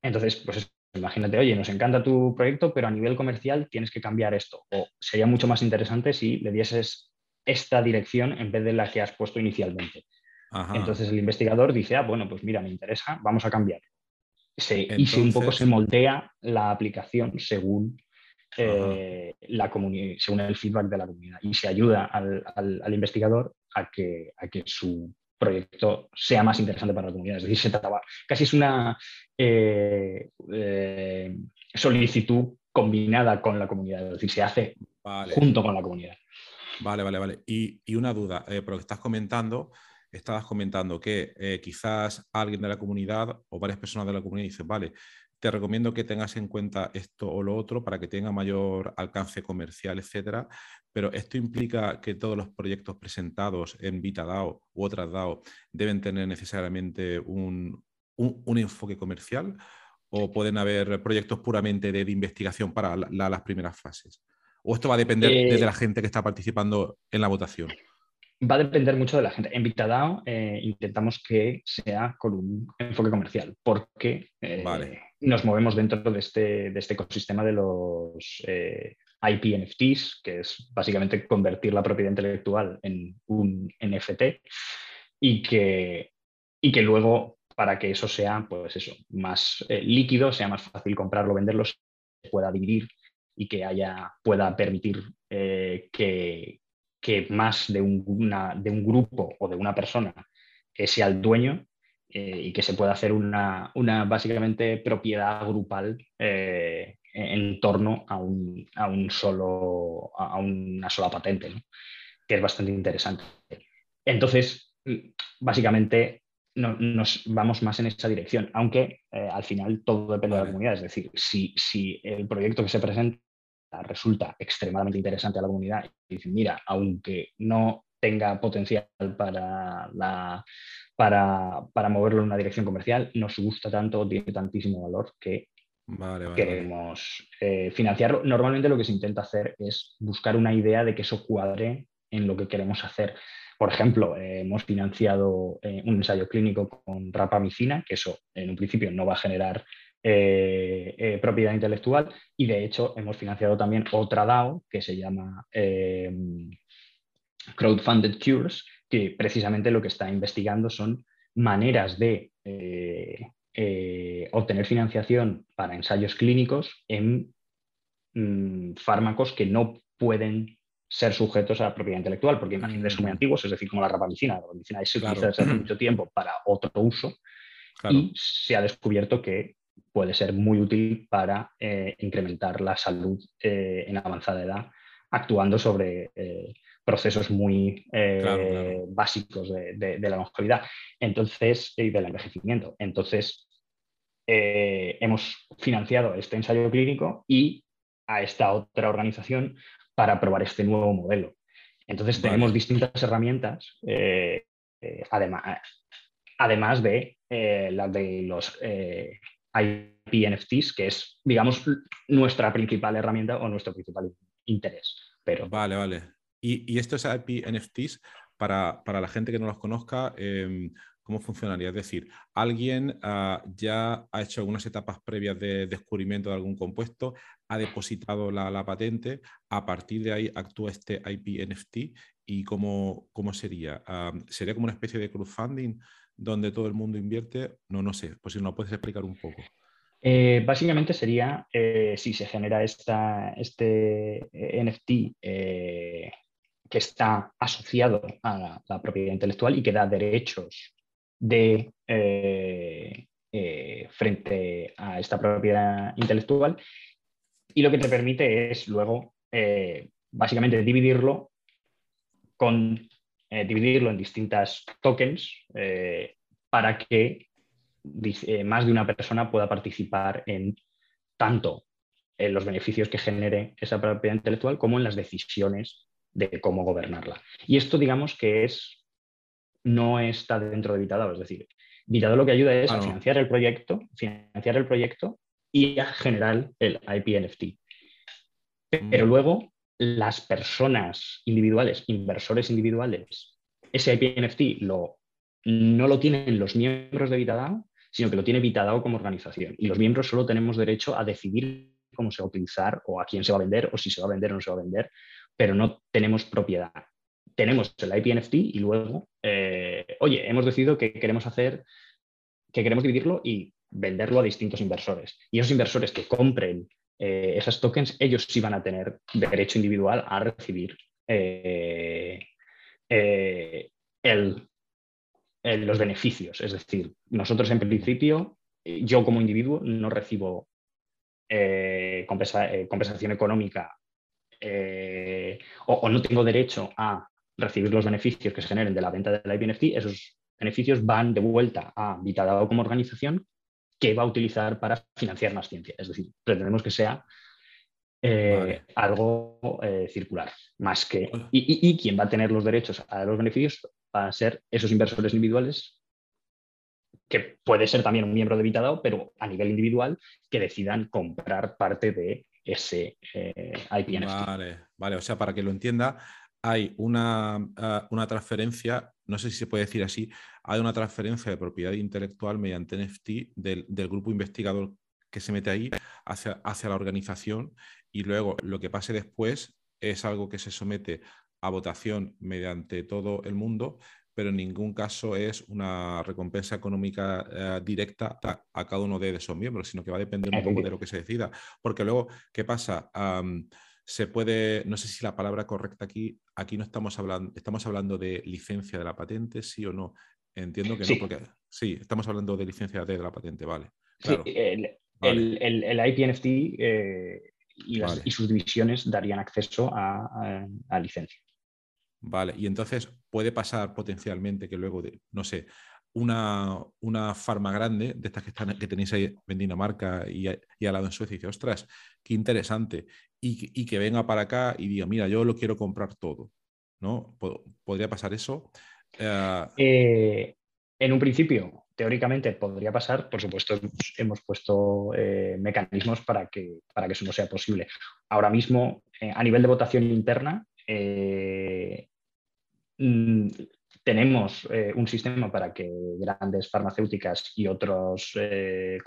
Entonces, pues imagínate, oye, nos encanta tu proyecto, pero a nivel comercial tienes que cambiar esto. O sería mucho más interesante si le dieses esta dirección en vez de la que has puesto inicialmente. Entonces el investigador dice, ah, bueno, pues mira, me interesa, vamos a cambiar. y si un poco se moldea la aplicación según eh, la según el feedback de la comunidad y se ayuda al, investigador a que, a que, su proyecto sea más interesante para la comunidad. Es decir, se trataba, casi es una eh, eh, solicitud combinada con la comunidad, es decir, se hace junto con la comunidad. Vale, vale, vale. Y, una duda, eh, porque estás comentando, estabas comentando que quizás alguien de la comunidad o varias personas de la comunidad dicen, vale, te recomiendo que tengas en cuenta esto o lo otro para que tenga mayor alcance comercial, etcétera. Pero esto implica que todos los proyectos presentados en VitaDAO u otras DAO deben tener necesariamente un, enfoque comercial o pueden haber proyectos puramente de, investigación para las primeras fases. ¿O esto va a depender de eh, la gente que está participando en la votación? Va a depender mucho de la gente. En VitaDAO eh, intentamos que sea con un enfoque comercial, porque eh, nos movemos dentro de este, de este ecosistema de los eh, IP NFTs, que es básicamente convertir la propiedad intelectual en un NFT y que, y que luego, para que eso sea pues eso, más líquido, sea más fácil comprarlo, venderlo, se pueda dividir y que haya, pueda permitir que, que más de un, de un grupo o de una persona sea el dueño eh, y que se pueda hacer una, una básicamente propiedad grupal eh, en torno a, un, a, un solo, a una sola patente, que es bastante interesante. Entonces, básicamente nos vamos más en esa dirección, aunque eh, al final todo depende de la comunidad. Es decir, si, si el proyecto que se presenta resulta extremadamente interesante a la comunidad y dicen, mira, aunque no tenga potencial para, la, para, moverlo en una dirección comercial, nos gusta tanto, tiene tantísimo valor que queremos eh, financiarlo. Normalmente lo que se intenta hacer es buscar una idea de que eso cuadre en lo que queremos hacer. Por ejemplo, eh, hemos financiado eh, un ensayo clínico con rapamicina, que eso en un principio no va a generar eh, eh, propiedad intelectual y de hecho hemos financiado también otra DAO que se llama eh, Crowdfunded Cures, que precisamente lo que está investigando son maneras de obtener financiación para ensayos clínicos en mm, fármacos que no pueden ser sujetos a la propiedad intelectual, porque imagínate, son muy antiguos, es decir, como la rapamicina. La rapamicina se utiliza desde hace mucho tiempo para otro uso. Y se ha descubierto que puede ser muy útil para eh, incrementar la salud eh, en avanzada edad, actuando sobre eh, procesos muy básicos de, la longevidad entonces, y del envejecimiento. Entonces, hemos financiado este ensayo clínico y a esta otra organización para probar este nuevo modelo. Entonces, tenemos distintas herramientas, además, además de las de los IP NFTs, que es, digamos, nuestra principal herramienta o nuestro principal interés. Pero... Vale, vale. Y, estos IP NFTs, para, la gente que no los conozca, em, ¿cómo funcionaría? Es decir, alguien ah, ya ha hecho algunas etapas previas de descubrimiento de algún compuesto, ha depositado la, patente, a partir de ahí actúa este IP NFT y cómo, cómo sería? Ah, ¿Sería como una especie de crowdfunding? donde todo el mundo invierte? No, no sé, pues si nos puedes explicar un poco. Eh, básicamente sería eh, si se genera esta, este eh, NFT que está asociado a la, propiedad intelectual y que da derechos de, frente a esta propiedad intelectual. Y lo que te permite es luego básicamente dividirlo con eh, dividirlo en distintas tokens eh, para que eh, más de una persona pueda participar en tanto en los beneficios que genere esa propiedad intelectual como en las decisiones de cómo gobernarla. Y esto, digamos que es no está dentro de Vitadao, es decir, Vitadao lo que ayuda es a financiar el proyecto, financiar el proyecto y a generar el IP NFT. Pero mm. luego las personas individuales, inversores individuales, ese IP NFT lo, no lo tienen los miembros de Vitadao, sino que lo tiene Vitadao como organización. Y los miembros solo tenemos derecho a decidir cómo se va a utilizar o a quién se va a vender o si se va a vender o no se va a vender, pero no tenemos propiedad. Tenemos el IP NFT y luego, eh, oye, hemos decidido que queremos hacer, que queremos dividirlo y venderlo a distintos inversores. Y esos inversores que compren eh, esas tokens, ellos sí van a tener derecho individual a recibir eh, eh, los beneficios. Es decir, nosotros en principio, yo como individuo no recibo compensación económica o, no tengo derecho a recibir los beneficios que se generen de la venta de la IPNFT, esos beneficios van de vuelta a Vitadao como organización que va a utilizar para financiar más ciencia. Es decir, pretendemos que sea eh, algo eh, circular, más que... Y, quien va a tener los derechos a los beneficios van a ser esos inversores individuales, que puede ser también un miembro de Vitadao, pero a nivel individual, que decidan comprar parte de ese eh, Vale, vale, o sea, para que lo entienda, hay una, ah, una, transferencia, no sé si se puede decir así, hay una transferencia de propiedad intelectual mediante NFT del, grupo investigador que se mete ahí hacia, hacia, la organización y luego lo que pase después es algo que se somete a votación mediante todo el mundo, pero en ningún caso es una recompensa económica eh, directa a, cada uno de esos miembros, sino que va a depender un poco de lo que se decida. Porque luego, ¿qué pasa? se puede, no sé si la palabra correcta aquí, aquí no estamos hablando, estamos hablando de licencia de la patente, sí o no. Entiendo que no, porque sí, estamos hablando de licencia de la patente, vale. el, IPNFT eh, y, sus divisiones darían acceso a, licencia. Vale, y entonces puede pasar potencialmente que luego, de, no sé, una, una farma grande, de estas que, están, que tenéis ahí en Dinamarca y, al lado en Suecia, y dice, ostras, qué interesante, y, que venga para acá y diga, mira, yo lo quiero comprar todo, ¿no? ¿Podría pasar eso? Eh, eh, en un principio, teóricamente podría pasar, por supuesto, hemos puesto eh, mecanismos para que, para que eso no sea posible. Ahora mismo, a nivel de votación interna, mm, tenemos eh, un sistema para que grandes farmacéuticas y otros eh,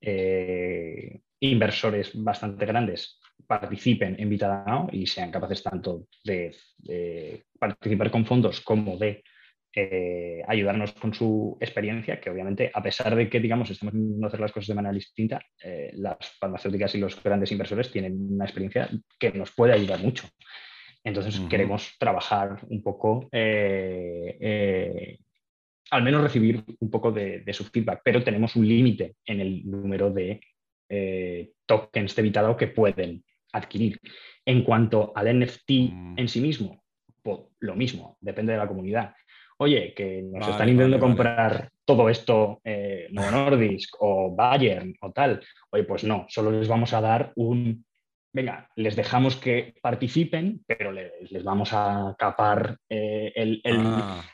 eh, inversores bastante grandes participen en VitaDAO y sean capaces tanto de, participar con fondos como de eh, ayudarnos con su experiencia, que obviamente, a pesar de que, digamos, estamos intentando hacer las cosas de manera distinta, eh, las farmacéuticas y los grandes inversores tienen una experiencia que nos puede ayudar mucho. Entonces, queremos trabajar un poco, eh, al menos recibir un poco de, de, su feedback, pero tenemos un límite en el número de tokens de Vitadao que pueden adquirir. En cuanto al NFT mm. en sí mismo, pues lo mismo, depende de la comunidad. Oye, que nos están intentando comprar todo esto eh, Novo Nordisk o Bayern o tal. Oye, pues no, solo les vamos a dar un. Venga, les dejamos que participen, pero les, vamos a capar eh, el, ah.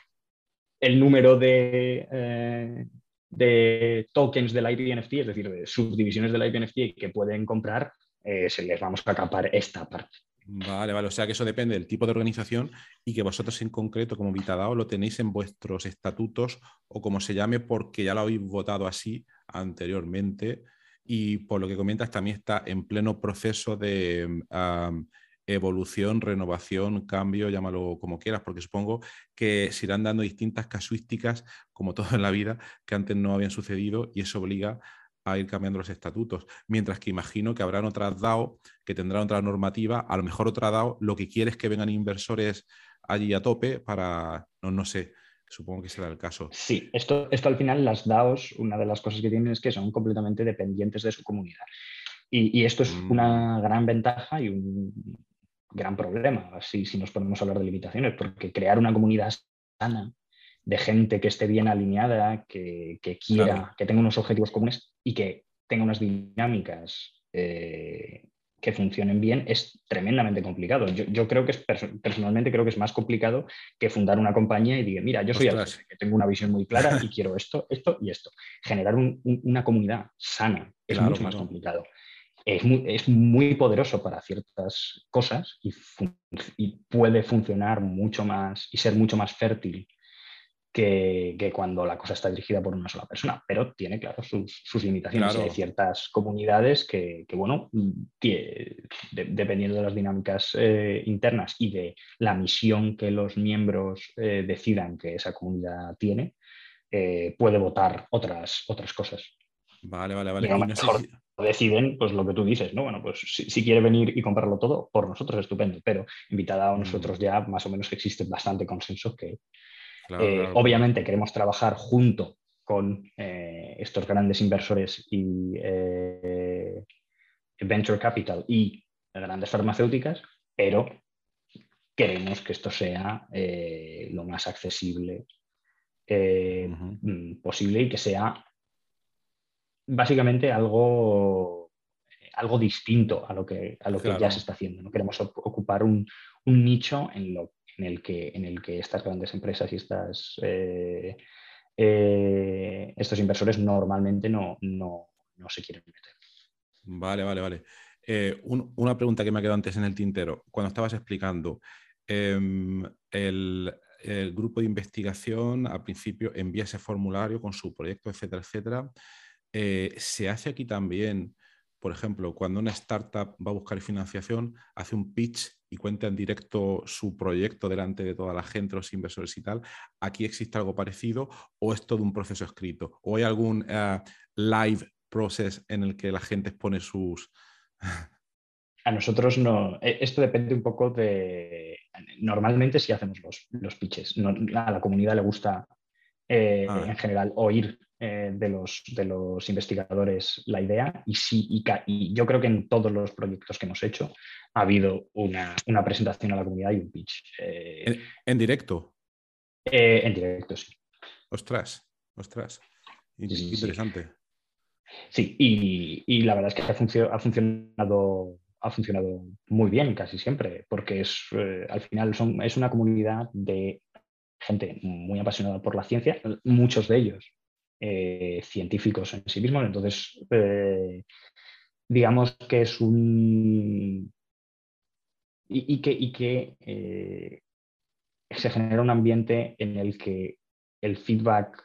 el, número de, eh, de tokens del IPNFT, es decir, de subdivisiones del IPNFT que pueden comprar eh, se les vamos a capar esta parte. Vale, vale. O sea que eso depende del tipo de organización y que vosotros en concreto, como Vitadao, lo tenéis en vuestros estatutos o como se llame, porque ya lo habéis votado así anteriormente. Y por lo que comentas, también está en pleno proceso de evolución, renovación, cambio, llámalo como quieras, porque supongo que se irán dando distintas casuísticas, como todo en la vida, que antes no habían sucedido y eso obliga a ir cambiando los estatutos. Mientras que imagino que habrán otras DAO que tendrán otra normativa, a lo mejor otra DAO lo que quiere es que vengan inversores allí a tope para, no, no sé, supongo que será el caso. Sí, esto, esto al final las DAOs, una de las cosas que tienen es que son completamente dependientes de su comunidad. Y, esto es mm. una gran ventaja y un gran problema, así si nos ponemos a hablar de limitaciones, porque crear una comunidad sana de gente que esté bien alineada, que, quiera, que tenga unos objetivos comunes y que tenga unas dinámicas eh, que funcionen bien, es tremendamente complicado. Yo, creo que es, personalmente creo que es más complicado que fundar una compañía y decir, mira, yo soy el que tengo una visión muy clara y quiero esto, esto y esto. Generar una comunidad sana es mucho más complicado. Es muy, es muy, poderoso para ciertas cosas y, y, puede funcionar mucho más y ser mucho más fértil que, cuando la cosa está dirigida por una sola persona, pero tiene, claro, sus, limitaciones. Hay ciertas comunidades que, bueno, dependiendo de las dinámicas eh, internas y de la misión que los miembros eh, decidan que esa comunidad tiene, eh, puede votar otras, otras cosas. Vale, vale, vale. mejor deciden, pues lo que tú dices, ¿no? Bueno, pues si, quiere venir y comprarlo todo, por nosotros estupendo, pero invitada a mm. nosotros ya más o menos existe bastante consenso que, eh, obviamente queremos trabajar junto con eh, estos grandes inversores y eh, venture capital y grandes farmacéuticas, pero queremos que esto sea lo más accesible mm, posible y que sea básicamente algo, algo distinto a lo que, a lo que ya se está haciendo. No queremos ocupar un, un nicho en lo en el que, en el que estas grandes empresas y estas, eh, eh, estos inversores normalmente no, se quieren meter. Vale, vale, vale. Eh, una pregunta que me ha quedado antes en el tintero. Cuando estabas explicando, em, el, el, grupo de investigación al principio envía ese formulario con su proyecto, etcétera, etcétera. ¿Se hace aquí también por ejemplo, cuando una startup va a buscar financiación, hace un pitch y cuenta en directo su proyecto delante de toda la gente, los inversores y tal, ¿aquí existe algo parecido o es todo un proceso escrito? ¿O hay algún eh, live process en el que la gente expone sus... A nosotros no. E, esto depende un poco de. Normalmente sí hacemos los, pitches. a la comunidad le gusta eh, ah. en general oír eh, de, los, de los investigadores la idea y sí, y, yo creo que en todos los proyectos que hemos hecho ha habido una, presentación a la comunidad y un pitch. Eh, ¿En, directo? Eh, en directo, sí. Ostras, ostras. Interesante. Sí, y, la verdad es que ha, funcionado ha funcionado muy bien casi siempre, porque es, al final son, es una comunidad de gente muy apasionada por la ciencia, muchos de ellos eh, científicos en sí mismos. Entonces, eh, digamos que es un... Y, que, eh, se genera un ambiente en el que el feedback,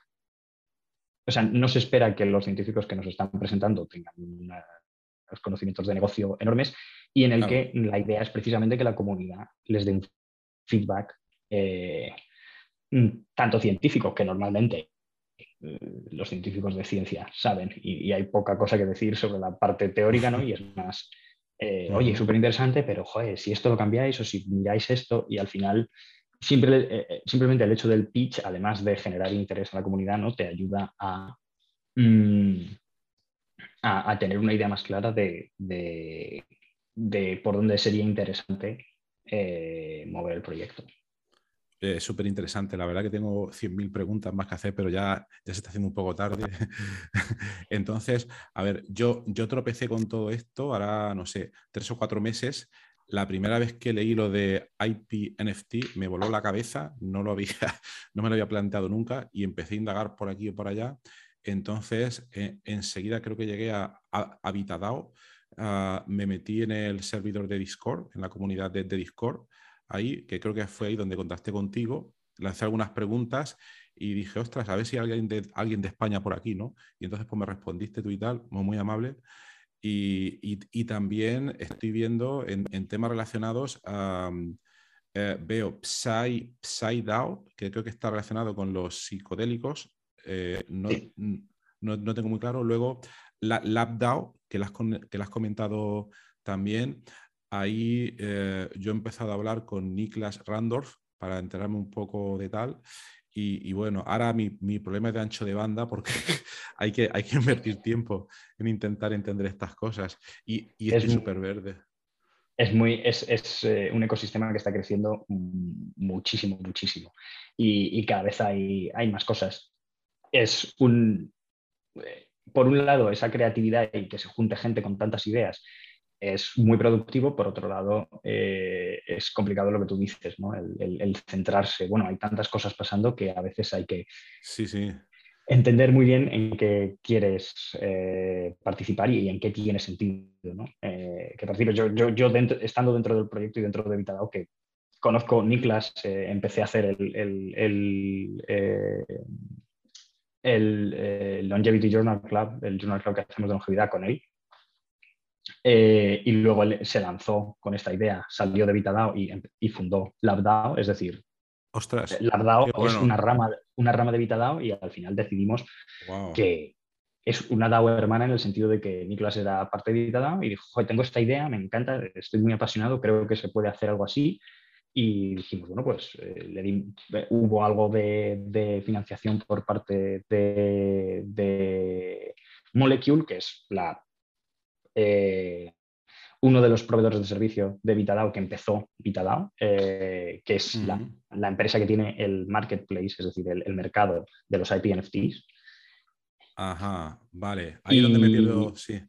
o sea, no se espera que los científicos que nos están presentando tengan conocimientos de negocio enormes y en el que la idea es precisamente que la comunidad les dé un feedback eh, mm, tanto científico, que normalmente los científicos de ciencia saben y, hay poca cosa que decir sobre la parte teórica, ¿no? Y es más, eh, oye, súper interesante, pero joder, si esto lo cambiáis o si miráis esto y al final simplemente el hecho del pitch, además de generar interés en la comunidad, ¿no? te ayuda a, mm, a, tener una idea más clara de, por dónde sería interesante mover el proyecto. Es súper interesante. La verdad que tengo 100.000 preguntas más que hacer, pero ya, ya se está haciendo un poco tarde. Entonces, a ver, yo, yo tropecé con todo esto, ahora, no sé, tres o cuatro meses. La primera vez que leí lo de IP NFT me voló la cabeza, no, lo había, no me lo había planteado nunca y empecé a indagar por aquí y por allá. Entonces, e, enseguida creo que llegué a, a, Vitadao, ah, me metí en el servidor de Discord, en la comunidad de Discord ahí, que creo que fue ahí donde contacté contigo, lancé algunas preguntas y dije, ostras, a ver si hay alguien de, alguien de España por aquí, ¿no? Y entonces pues me respondiste tú y tal, muy, muy amable. Y, también estoy viendo en, temas relacionados, eh, veo Psy, PsyDAO, que creo que está relacionado con los psicodélicos, eh, no, no, tengo muy claro. Luego, la, LabDAO, que las, que las has comentado también ahí eh, yo he empezado a hablar con Niklas Randorf para enterarme un poco de tal. Y, bueno, ahora mi, problema es de ancho de banda porque hay, que, hay que invertir tiempo en intentar entender estas cosas. Y, es súper verde. Es, muy, es, eh, un ecosistema que está creciendo muchísimo, muchísimo. Y, cada vez hay, hay más cosas. Es un, eh, por un lado, esa creatividad y que se junte gente con tantas ideas es muy productivo, por otro lado, eh, es complicado lo que tú dices, ¿no? El, centrarse. Bueno, hay tantas cosas pasando que a veces hay que sí, sí. entender muy bien en qué quieres eh, participar y en qué tiene sentido, ¿no? Eh, que participe. Yo, yo, yo estando dentro del proyecto y dentro de Vitadao, que conozco Niklas, empecé a hacer el, el, el Longevity Journal Club, el Journal Club que hacemos de longevidad con él, eh, y luego se lanzó con esta idea, salió de VitaDAO y, fundó LabDAO, es decir, Ostras, eh, LabDAO es una rama, una rama de VitaDAO y al final decidimos que es una DAO hermana en el sentido de que Nicolás era parte de VitaDAO y dijo, tengo esta idea, me encanta, estoy muy apasionado, creo que se puede hacer algo así. Y dijimos, bueno, pues eh, hubo algo de, financiación por parte de, de Molecule, que es la eh, uno de los proveedores de servicio de Vitadao que empezó Vitadao, eh, que es la, empresa que tiene el marketplace, es decir, el, mercado de los IP NFTs. Ajá, vale. Ahí es donde me pierdo, sí.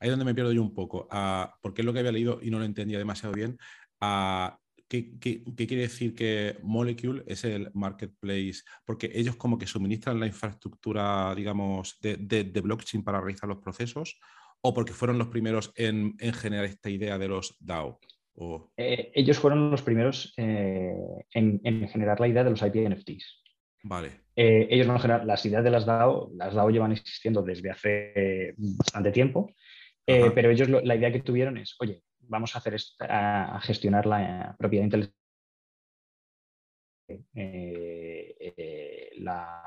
Ahí donde me pierdo yo un poco, ah, porque es lo que había leído y no lo entendía demasiado bien. Ah, ¿qué, quiere decir que Molecule es el marketplace? Porque ellos como que suministran la infraestructura, digamos, de, de blockchain para realizar los procesos o porque fueron los primeros en, generar esta idea de los DAO? Eh, ellos fueron los primeros eh, en, generar la idea de los IP NFTs. Vale. Eh, ellos no generan las ideas de las DAO, las DAO llevan existiendo desde hace bastante tiempo, pero ellos la idea que tuvieron es, oye, vamos a hacer a, gestionar la propiedad intelectual. la,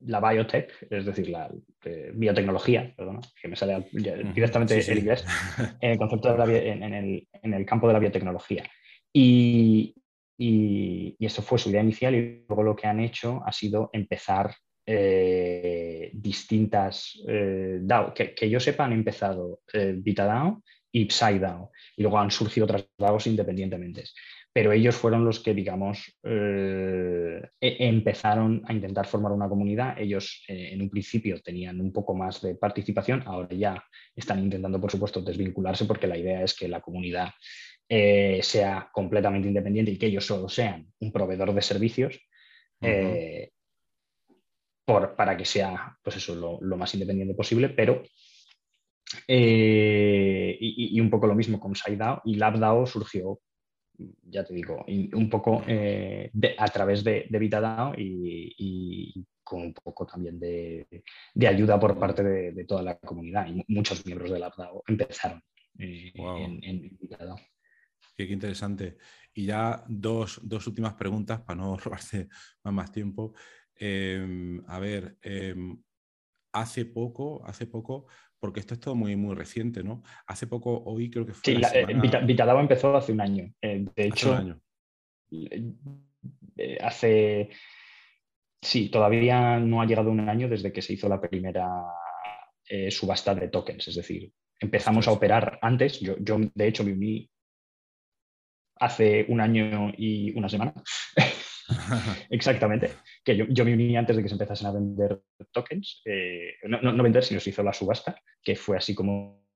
la biotech, es decir, la eh, biotecnología, perdona, que me sale directamente en inglés, en el concepto de la, en, el, campo de la biotecnología. Y, eso fue su idea inicial y luego lo que han hecho ha sido empezar eh, distintas eh, DAO. Que, yo sepa, han empezado VitaDAO y PsyDAO y luego han surgido otras DAOs independientemente pero ellos fueron los que, digamos, eh, e-, empezaron a intentar formar una comunidad. Ellos eh, en un principio tenían un poco más de participación, ahora ya están intentando, por supuesto, desvincularse porque la idea es que la comunidad eh, sea completamente independiente y que ellos solo sean un proveedor de servicios. para que sea pues eso, lo, más independiente posible, pero y, un poco lo mismo con SideDAO y LabDAO surgió ya te digo, un poco eh, a través de, de Vitadao y, con un poco también de, ayuda por parte de, toda la comunidad. Y muchos miembros de la DAO empezaron eh, en, en Qué, interesante. Y ya dos, últimas preguntas para no robarse más, tiempo. Em, a ver, em, hace poco, hace poco, porque esto es todo muy, muy reciente, ¿no? Hace poco, hoy creo que fue. Sí, la, Vitadao empezó hace un año. de hecho, un año. Eh, hace Sí, todavía no ha llegado un año desde que se hizo la primera eh, subasta de tokens. Es decir, empezamos a operar antes. Yo, yo, de hecho, me uní hace un año y una semana. Exactamente. Que yo, me uní antes de que se empezasen a vender tokens. Eh, no, no, vender, sino se hizo la subasta, que fue así como,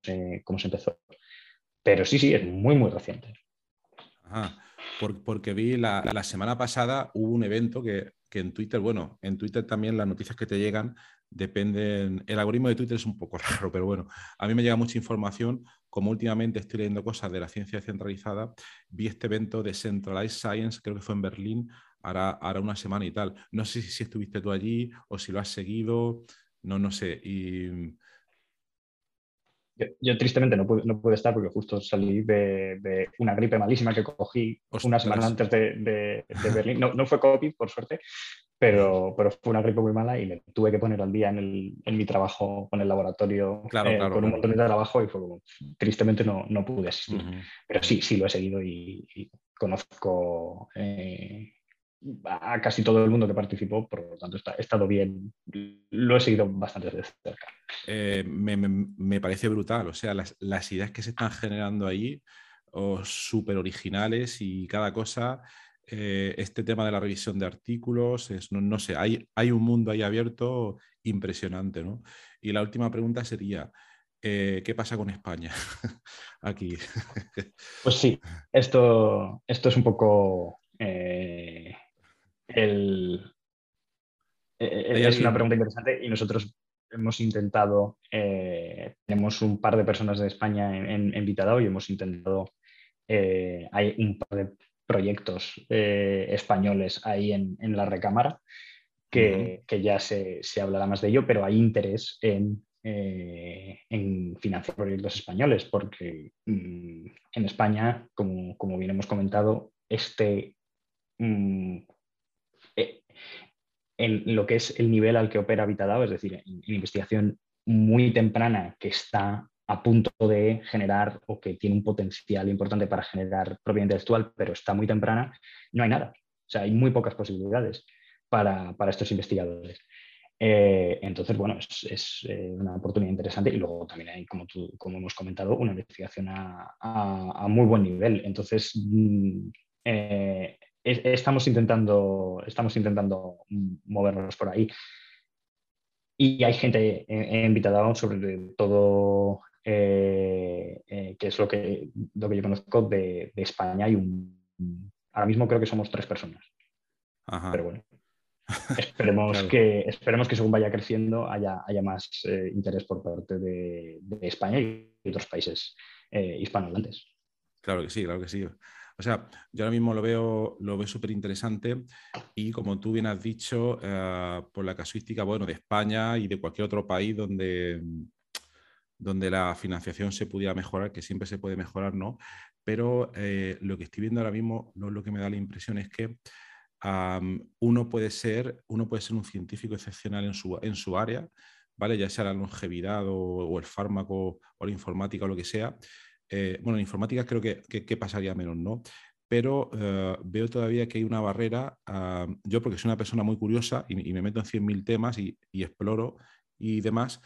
como se empezó. Pero sí, sí, es muy, muy reciente. porque vi la, la, semana pasada hubo un evento que que en Twitter, bueno, en Twitter también las noticias que te llegan dependen, el algoritmo de Twitter es un poco raro, pero bueno, a mí me llega mucha información, como últimamente estoy leyendo cosas de la ciencia descentralizada, vi este evento de Centralized Science, creo que fue en Berlín, hará, una semana y tal. No sé si, estuviste tú allí o si lo has seguido, no, no sé. Y yo, tristemente no pude, no pude, estar porque justo salí de, una gripe malísima que cogí una semana antes de, Berlín. No, no, fue COVID, por suerte, pero, pero fue una gripe muy mala y me tuve que poner al día en, el, en mi trabajo con el laboratorio, eh, con un montón de trabajo y fue como, tristemente no, no pude asistir. Pero sí, sí lo he seguido y, conozco eh, a casi todo el mundo que participó, por lo tanto he estado bien, lo he seguido bastante de cerca. Eh, me, parece brutal, o sea, las, ideas que se están generando ahí, o súper originales y cada cosa, eh, este tema de la revisión de artículos, es, no, sé, hay, hay, un mundo ahí abierto impresionante, ¿no? Y la última pregunta sería, eh, ¿qué pasa con España aquí? pues sí, esto, esto es un poco el, eh, eh, es una pregunta interesante y nosotros hemos intentado, eh, tenemos un par de personas de España en, en, y hemos intentado, hay un par de proyectos españoles ahí en, la recámara que, ya se, hablará más de ello, pero hay interés en, en financiar proyectos españoles porque mm, en España, como, como, bien hemos comentado, este mm, en lo que es el nivel al que opera Vitadao, es decir, en, investigación muy temprana que está a punto de generar o que tiene un potencial importante para generar propiedad intelectual, pero está muy temprana, no hay nada. O sea, hay muy pocas posibilidades para, estos investigadores. Eh, entonces, bueno, es, eh, una oportunidad interesante y luego también hay, como, como hemos comentado, una investigación a, muy buen nivel. Entonces, mm, eh, estamos intentando, estamos intentando movernos por ahí. Y hay gente invitada sobre todo, eh, eh, que es lo que, lo que yo conozco de, España. y un, ahora mismo creo que somos tres personas. Pero bueno, esperemos, que, esperemos que según vaya creciendo haya, haya más eh, interés por parte de, España y otros países hispanohablantes. Claro que sí, claro que sí. O sea, yo ahora mismo lo veo, lo veo súper interesante y como tú bien has dicho, eh, por la casuística bueno, de España y de cualquier otro país donde, donde la financiación se pudiera mejorar, que siempre se puede mejorar, ¿no? Pero eh, lo que estoy viendo ahora mismo, lo, que me da la impresión es que uno, puede ser, uno puede ser un científico excepcional en su, en su área, ¿vale? Ya sea la longevidad o, o el fármaco o la informática o lo que sea, eh, bueno, en informática creo que, pasaría menos, ¿no? Pero eh, veo todavía que hay una barrera, ah, yo porque soy una persona muy curiosa y, me meto en 100.000 temas y, exploro y demás,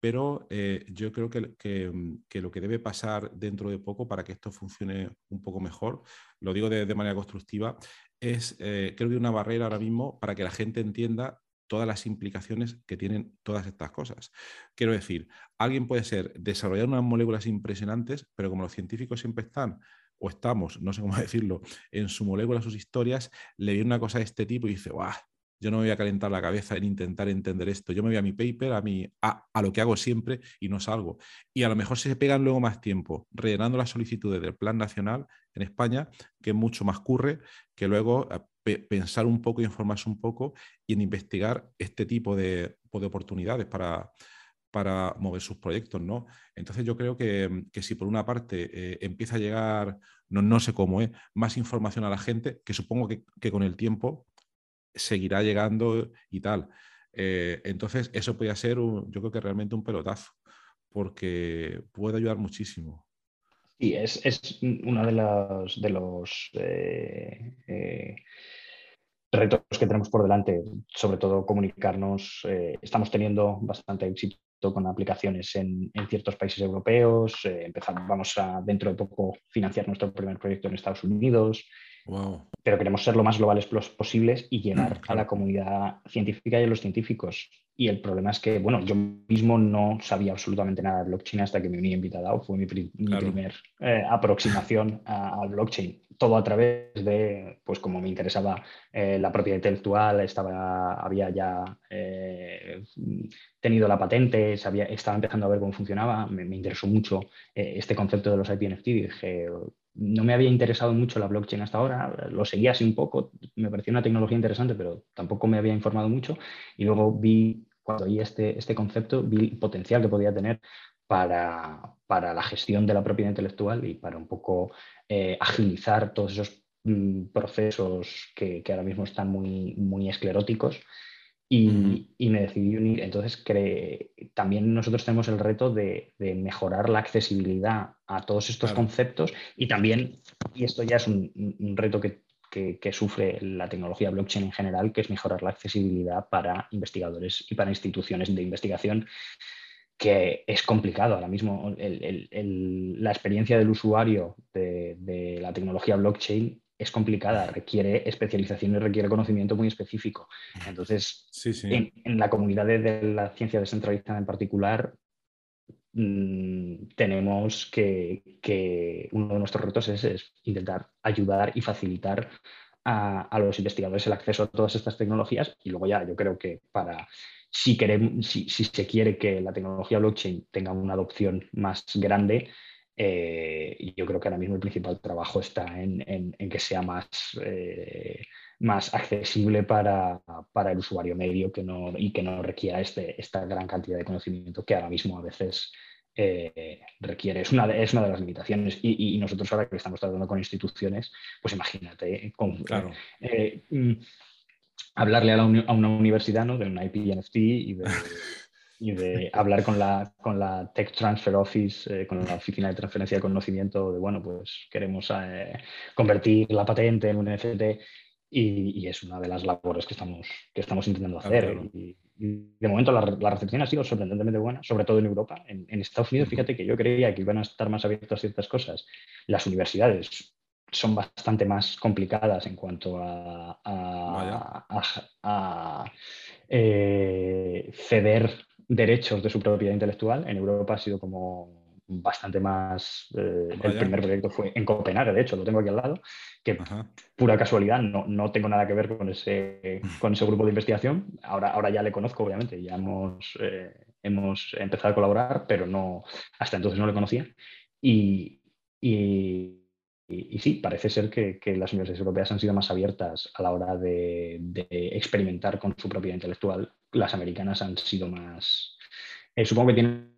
pero eh, yo creo que, lo que debe pasar dentro de poco para que esto funcione un poco mejor, lo digo de, de manera constructiva, es, creo que hay una barrera ahora mismo para que la gente entienda todas las implicaciones que tienen todas estas cosas. Quiero decir, alguien puede ser desarrollar unas moléculas impresionantes, pero como los científicos siempre están o estamos, no sé cómo decirlo, en su molécula, sus historias, le viene una cosa de este tipo y dice, ¡guau! Yo no me voy a calentar la cabeza en intentar entender esto. Yo me voy a mi paper, a, mi, a, a lo que hago siempre y no salgo. Y a lo mejor se pegan luego más tiempo rellenando las solicitudes del Plan Nacional en España, que mucho más curre que luego pensar un poco, informarse un poco y en investigar este tipo de, de oportunidades para, para mover sus proyectos, ¿no? Entonces yo creo que, si por una parte eh, empieza a llegar, no, no sé cómo es, más información a la gente, que supongo que, con el tiempo seguirá llegando y tal. Eh, entonces eso podría ser, yo creo que realmente un pelotazo, porque puede ayudar muchísimo. Sí, es, es uno de los, de los eh, retos que tenemos por delante, sobre todo comunicarnos. estamos teniendo bastante éxito con aplicaciones en, ciertos países europeos. Eh, empezamos, vamos a dentro de poco financiar nuestro primer proyecto en Estados Unidos. Pero queremos ser lo más globales posibles y llegar a la comunidad científica y a los científicos. Y el problema es que, bueno, yo mismo no sabía absolutamente nada de blockchain hasta que me uní en Fue mi, mi primer eh, aproximación al blockchain. Todo a través de, pues como me interesaba eh, la propiedad intelectual, estaba, había ya eh, tenido la patente, sabía, estaba empezando a ver cómo funcionaba, me, me interesó mucho este concepto de los IPNFT y dije, no me había interesado mucho la blockchain hasta ahora, lo seguía así un poco, me pareció una tecnología interesante, pero tampoco me había informado mucho. Y luego vi, cuando oí este, este concepto, vi el potencial que podía tener para, la gestión de la propiedad intelectual y para un poco eh, agilizar todos esos mm, procesos que, ahora mismo están muy, muy escleróticos y, me decidí unir. Entonces, también nosotros tenemos el reto de, mejorar la accesibilidad a todos estos conceptos y también, y esto ya es un, reto que, sufre la tecnología blockchain en general, que es mejorar la accesibilidad para investigadores y para instituciones de investigación que es complicado ahora mismo. la experiencia del usuario de, de, la tecnología blockchain es complicada, requiere especialización y requiere conocimiento muy específico. Entonces, En, la comunidad de, la ciencia descentralizada en particular, mm, tenemos que, uno de nuestros retos es, intentar ayudar y facilitar a, los investigadores el acceso a todas estas tecnologías y luego ya yo creo que para si, queremos, si se quiere que la tecnología blockchain tenga una adopción más grande, eh, yo creo que ahora mismo el principal trabajo está en, que sea más, eh, más accesible para, el usuario medio que no, y que no requiera este, esta gran cantidad de conocimiento que ahora mismo a veces eh, requiere. Es una, de, es una de las limitaciones. Y, nosotros ahora que estamos tratando con instituciones, pues imagínate, mm, hablarle a, una universidad ¿no? de una IP NFT y de y de hablar con la, con la Tech Transfer Office, eh, con la Oficina de Transferencia de Conocimiento, de bueno, pues queremos eh, convertir la patente en un NFT y, es una de las labores que estamos, que estamos intentando hacer. Y, de momento la, recepción ha sido sorprendentemente buena, sobre todo en Europa. En, Estados Unidos, fíjate que yo creía que iban a estar más abiertas a ciertas cosas. Las universidades son bastante más complicadas en cuanto a, a, eh, ceder derechos de su propiedad intelectual. En Europa ha sido como bastante más. Eh, el primer proyecto fue en Copenhague, de hecho, lo tengo aquí al lado, que pura casualidad, no, no, tengo nada que ver con ese, con ese grupo de investigación. Ahora, ahora ya le conozco, obviamente, ya hemos, eh, hemos empezado a colaborar, pero no, hasta entonces no le conocía. Y, y, y, sí, parece ser que, que, las universidades europeas han sido más abiertas a la hora de, de experimentar con su propiedad intelectual las americanas han sido más, eh, supongo que tienen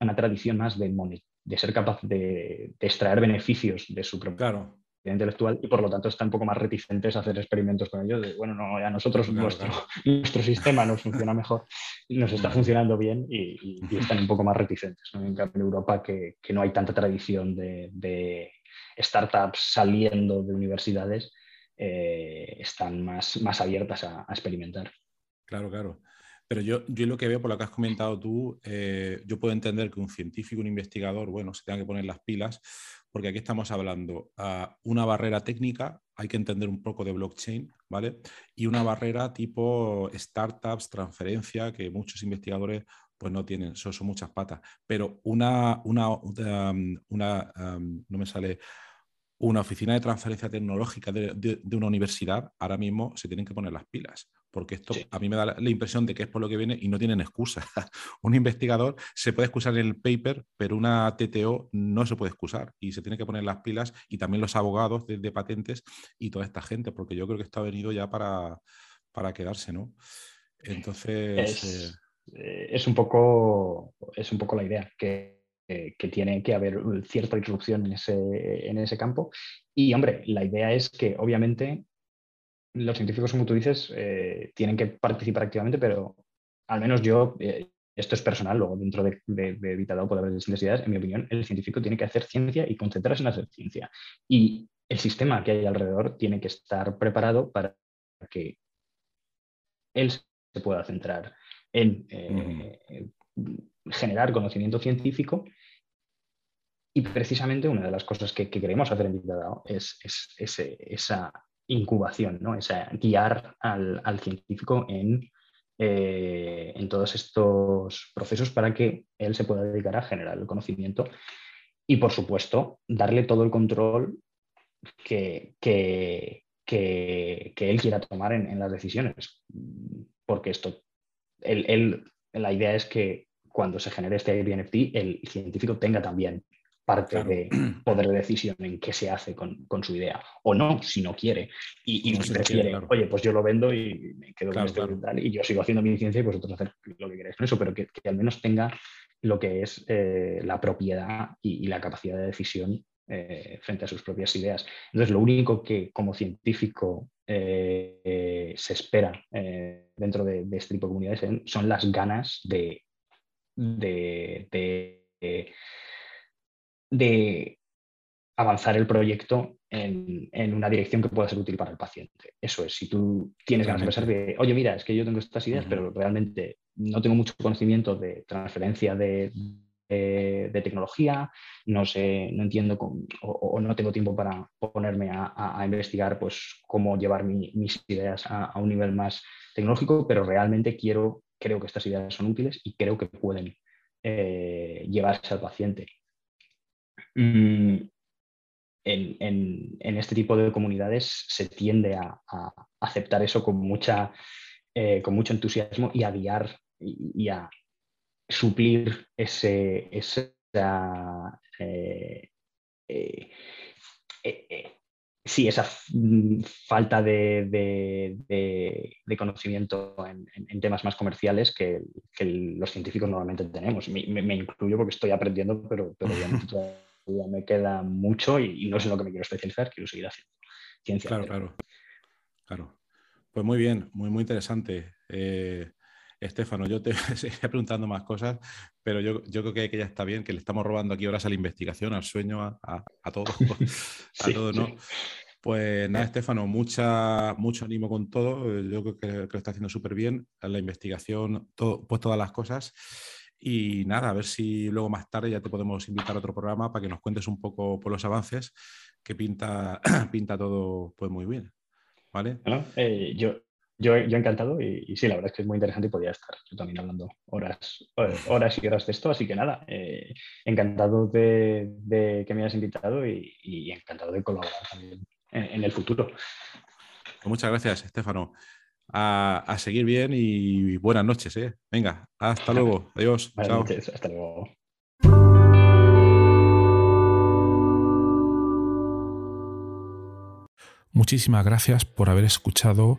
una, tradición más de, de ser capaz de, extraer beneficios de su propia intelectual y por lo tanto están un poco más reticentes a hacer experimentos con ellos. De, bueno, no, a nosotros nuestro, nuestro sistema nos funciona mejor, nos está funcionando bien y, están un poco más reticentes. En cambio, en Europa, que, que, no hay tanta tradición de startups saliendo de universidades, eh, están más, más abiertas a experimentar. Claro, claro. Pero yo, yo lo que veo por lo que has comentado tú, eh, yo puedo entender que un científico, un investigador, bueno, se tenga que poner las pilas, porque aquí estamos hablando a una barrera técnica, hay que entender un poco de blockchain, ¿vale? Y una barrera tipo startups, transferencia, que muchos investigadores pues no tienen, son, son muchas patas. Pero una, una, una, no me sale, una oficina de transferencia tecnológica de, de, una universidad, ahora mismo se tienen que poner las pilas, porque esto a mí me da la, impresión de que es por lo que viene y no tienen excusa. un investigador se puede excusar en el paper, pero una TTO no se puede excusar y se tiene que poner las pilas y también los abogados de, patentes y toda esta gente, porque yo creo que esto ha venido ya para, para quedarse, ¿no? Entonces... Es, eh, es, un poco, es un poco la idea, que que tiene que haber cierta disrupción en ese, en ese campo. Y, hombre, la idea es que, obviamente, los científicos, como tú dices, eh, tienen que participar activamente, pero al menos yo, eh, esto es personal, luego dentro de, de, de puede haber distintas ideas, en mi opinión, el científico tiene que hacer ciencia y concentrarse en hacer ciencia. Y el sistema que hay alrededor tiene que estar preparado para que él se pueda centrar en eh, generar conocimiento científico y precisamente una de las cosas que, queremos hacer en Big es, esa incubación, ¿no? esa, guiar al, científico en, eh, en, todos estos procesos para que él se pueda dedicar a generar el conocimiento y, por supuesto, darle todo el control que, que, él quiera tomar en, las decisiones. Porque esto, la idea es que cuando se genere este IBNFT, el científico tenga también parte de poder de decisión en qué se hace con, su idea, o no, si no quiere, y, prefiere, oye, pues yo lo vendo y me quedo con esto y, yo sigo haciendo mi ciencia y vosotros hacer lo que queráis con eso, pero que, al menos tenga lo que es eh, la propiedad y, la capacidad de decisión eh, frente a sus propias ideas. Entonces, lo único que como científico eh, se espera dentro de, este tipo de comunidades son las ganas de, de de avanzar el proyecto en, una dirección que pueda ser útil para el paciente. Eso es, si tú tienes ganas de pensar de, oye, mira, es que yo tengo estas ideas, pero realmente no tengo mucho conocimiento de transferencia de, tecnología, no sé, no entiendo o, no tengo tiempo para ponerme a, investigar pues, cómo llevar mis ideas a, un nivel más tecnológico, pero realmente quiero, creo que estas ideas son útiles y creo que pueden eh, llevarse al paciente. Mm, en, este tipo de comunidades se tiende a, aceptar eso con, mucha, eh, con mucho entusiasmo y a guiar y, a suplir ese, esa, eh, eh, sí, esa falta de, conocimiento en, temas más comerciales que, los científicos normalmente tenemos. Me, incluyo porque estoy aprendiendo, pero, pero me queda mucho y, no sé en lo que me quiero especializar, quiero seguir haciendo ciencia. Claro, claro. Claro. Pues muy bien, muy, muy interesante. Eh, Estefano, yo te seguiré preguntando más cosas, pero yo, yo creo que, ya está bien, que le estamos robando aquí horas a la investigación, al sueño, a, a, a todo, a todo, ¿no? Pues nada, Estefano, mucha, mucho ánimo con todo. Yo creo que, lo está haciendo súper bien. La investigación, todo, pues todas las cosas. Y nada, a ver si luego más tarde ya te podemos invitar a otro programa para que nos cuentes un poco por los avances, que pinta, pinta todo pues muy bien. ¿Vale? Eh, yo, yo, yo, encantado y, sí, la verdad es que es muy interesante y podría estar yo también hablando horas, eh, horas y horas de esto, así que nada, eh, encantado de, que me hayas invitado y, encantado de colaborar también en, el futuro. Pues muchas gracias, Estefano a, seguir bien y buenas noches. ¿eh? Venga, hasta luego. Adiós. Buenas noches, hasta luego. Muchísimas gracias por haber escuchado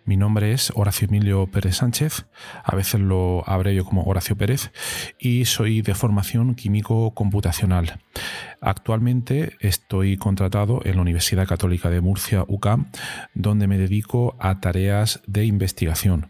Mi nombre es Horacio Emilio Pérez Sánchez, a veces lo abrevio como Horacio Pérez, y soy de formación químico computacional. Actualmente estoy contratado en la Universidad Católica de Murcia, UCAM, donde me dedico a tareas de investigación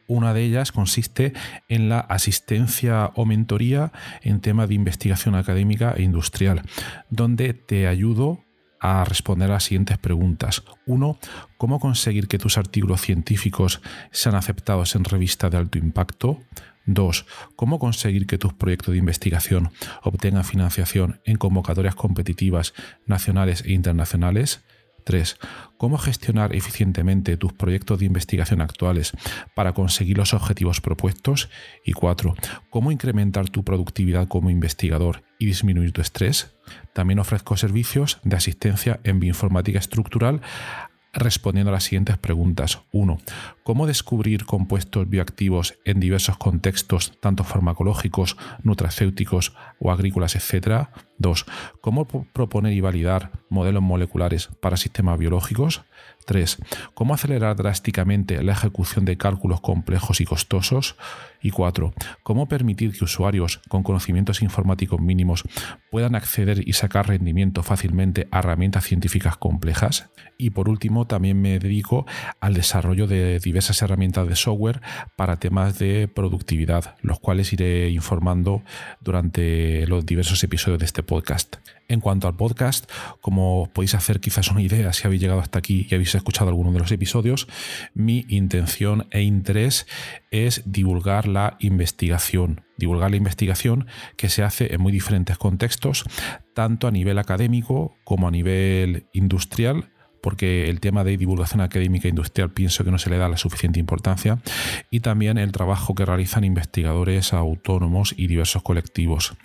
Una de ellas consiste en la asistencia o mentoría en tema de investigación académica e industrial, donde te ayudo a responder a las siguientes preguntas. Uno, ¿cómo conseguir que tus artículos científicos sean aceptados en revistas de alto impacto? Dos, ¿Cómo conseguir que tus proyectos de investigación obtengan financiación en convocatorias competitivas nacionales e internacionales? 3. Cómo gestionar eficientemente tus proyectos de investigación actuales para conseguir los objetivos propuestos. Y 4. Cómo incrementar tu productividad como investigador y disminuir tu estrés. También ofrezco servicios de asistencia en bioinformática estructural respondiendo a las siguientes preguntas. 1. ¿Cómo descubrir compuestos bioactivos en diversos contextos, tanto farmacológicos, nutracéuticos o agrícolas, etcétera? 2. ¿Cómo proponer y validar modelos moleculares para sistemas biológicos? 3. ¿Cómo acelerar drásticamente la ejecución de cálculos complejos y costosos? Y 4. ¿Cómo permitir que usuarios con conocimientos informáticos mínimos puedan acceder y sacar rendimiento fácilmente a herramientas científicas complejas? Y por último, también me dedico al desarrollo de diversas herramientas de software para temas de productividad, los cuales iré informando durante los diversos episodios de este podcast. En cuanto al podcast, como podéis hacer quizás una idea si habéis llegado hasta aquí y habéis escuchado alguno de los episodios, mi intención e interés es divulgar la investigación. Divulgar la investigación que se hace en muy diferentes contextos, tanto a nivel académico como a nivel industrial porque el tema de divulgación académica e industrial pienso que no se le da la suficiente importancia, y también el trabajo que realizan investigadores autónomos y diversos colectivos.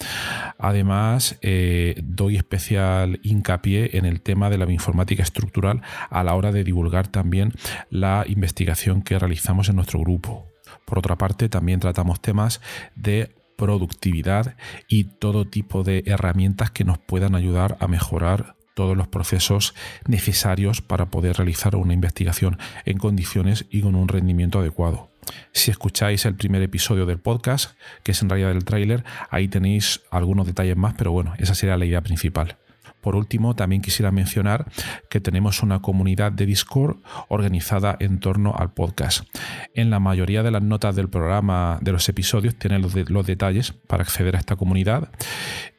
Además, eh, doy especial hincapié en el tema de la informática estructural a la hora de divulgar también la investigación que realizamos en nuestro grupo. Por otra parte, también tratamos temas de productividad y todo tipo de herramientas que nos puedan ayudar a mejorar todos los procesos necesarios para poder realizar una investigación en condiciones y con un rendimiento adecuado. Si escucháis el primer episodio del podcast, que es en realidad el tráiler, ahí tenéis algunos detalles más, pero bueno, esa sería la idea principal. Por último, también quisiera mencionar que tenemos una comunidad de Discord organizada en torno al podcast. En la mayoría de las notas del programa, de los episodios, tienen los, los detalles para acceder a esta comunidad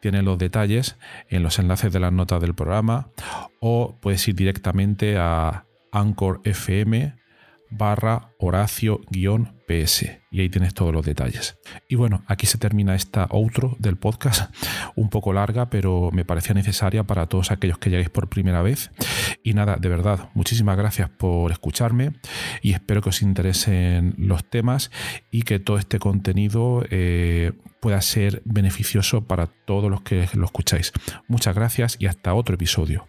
tiene los detalles en los enlaces de las notas del programa o puedes ir directamente a Anchor FM barra Horacio-PS. Y ahí tienes todos los detalles. Y bueno, aquí se termina esta outro del podcast, un poco larga, pero me parecía necesaria para todos aquellos que lleguéis por primera vez. Y nada, de verdad, muchísimas gracias por escucharme y espero que os interesen los temas y que todo este contenido eh, pueda ser beneficioso para todos los que lo escucháis. Muchas gracias y hasta otro episodio.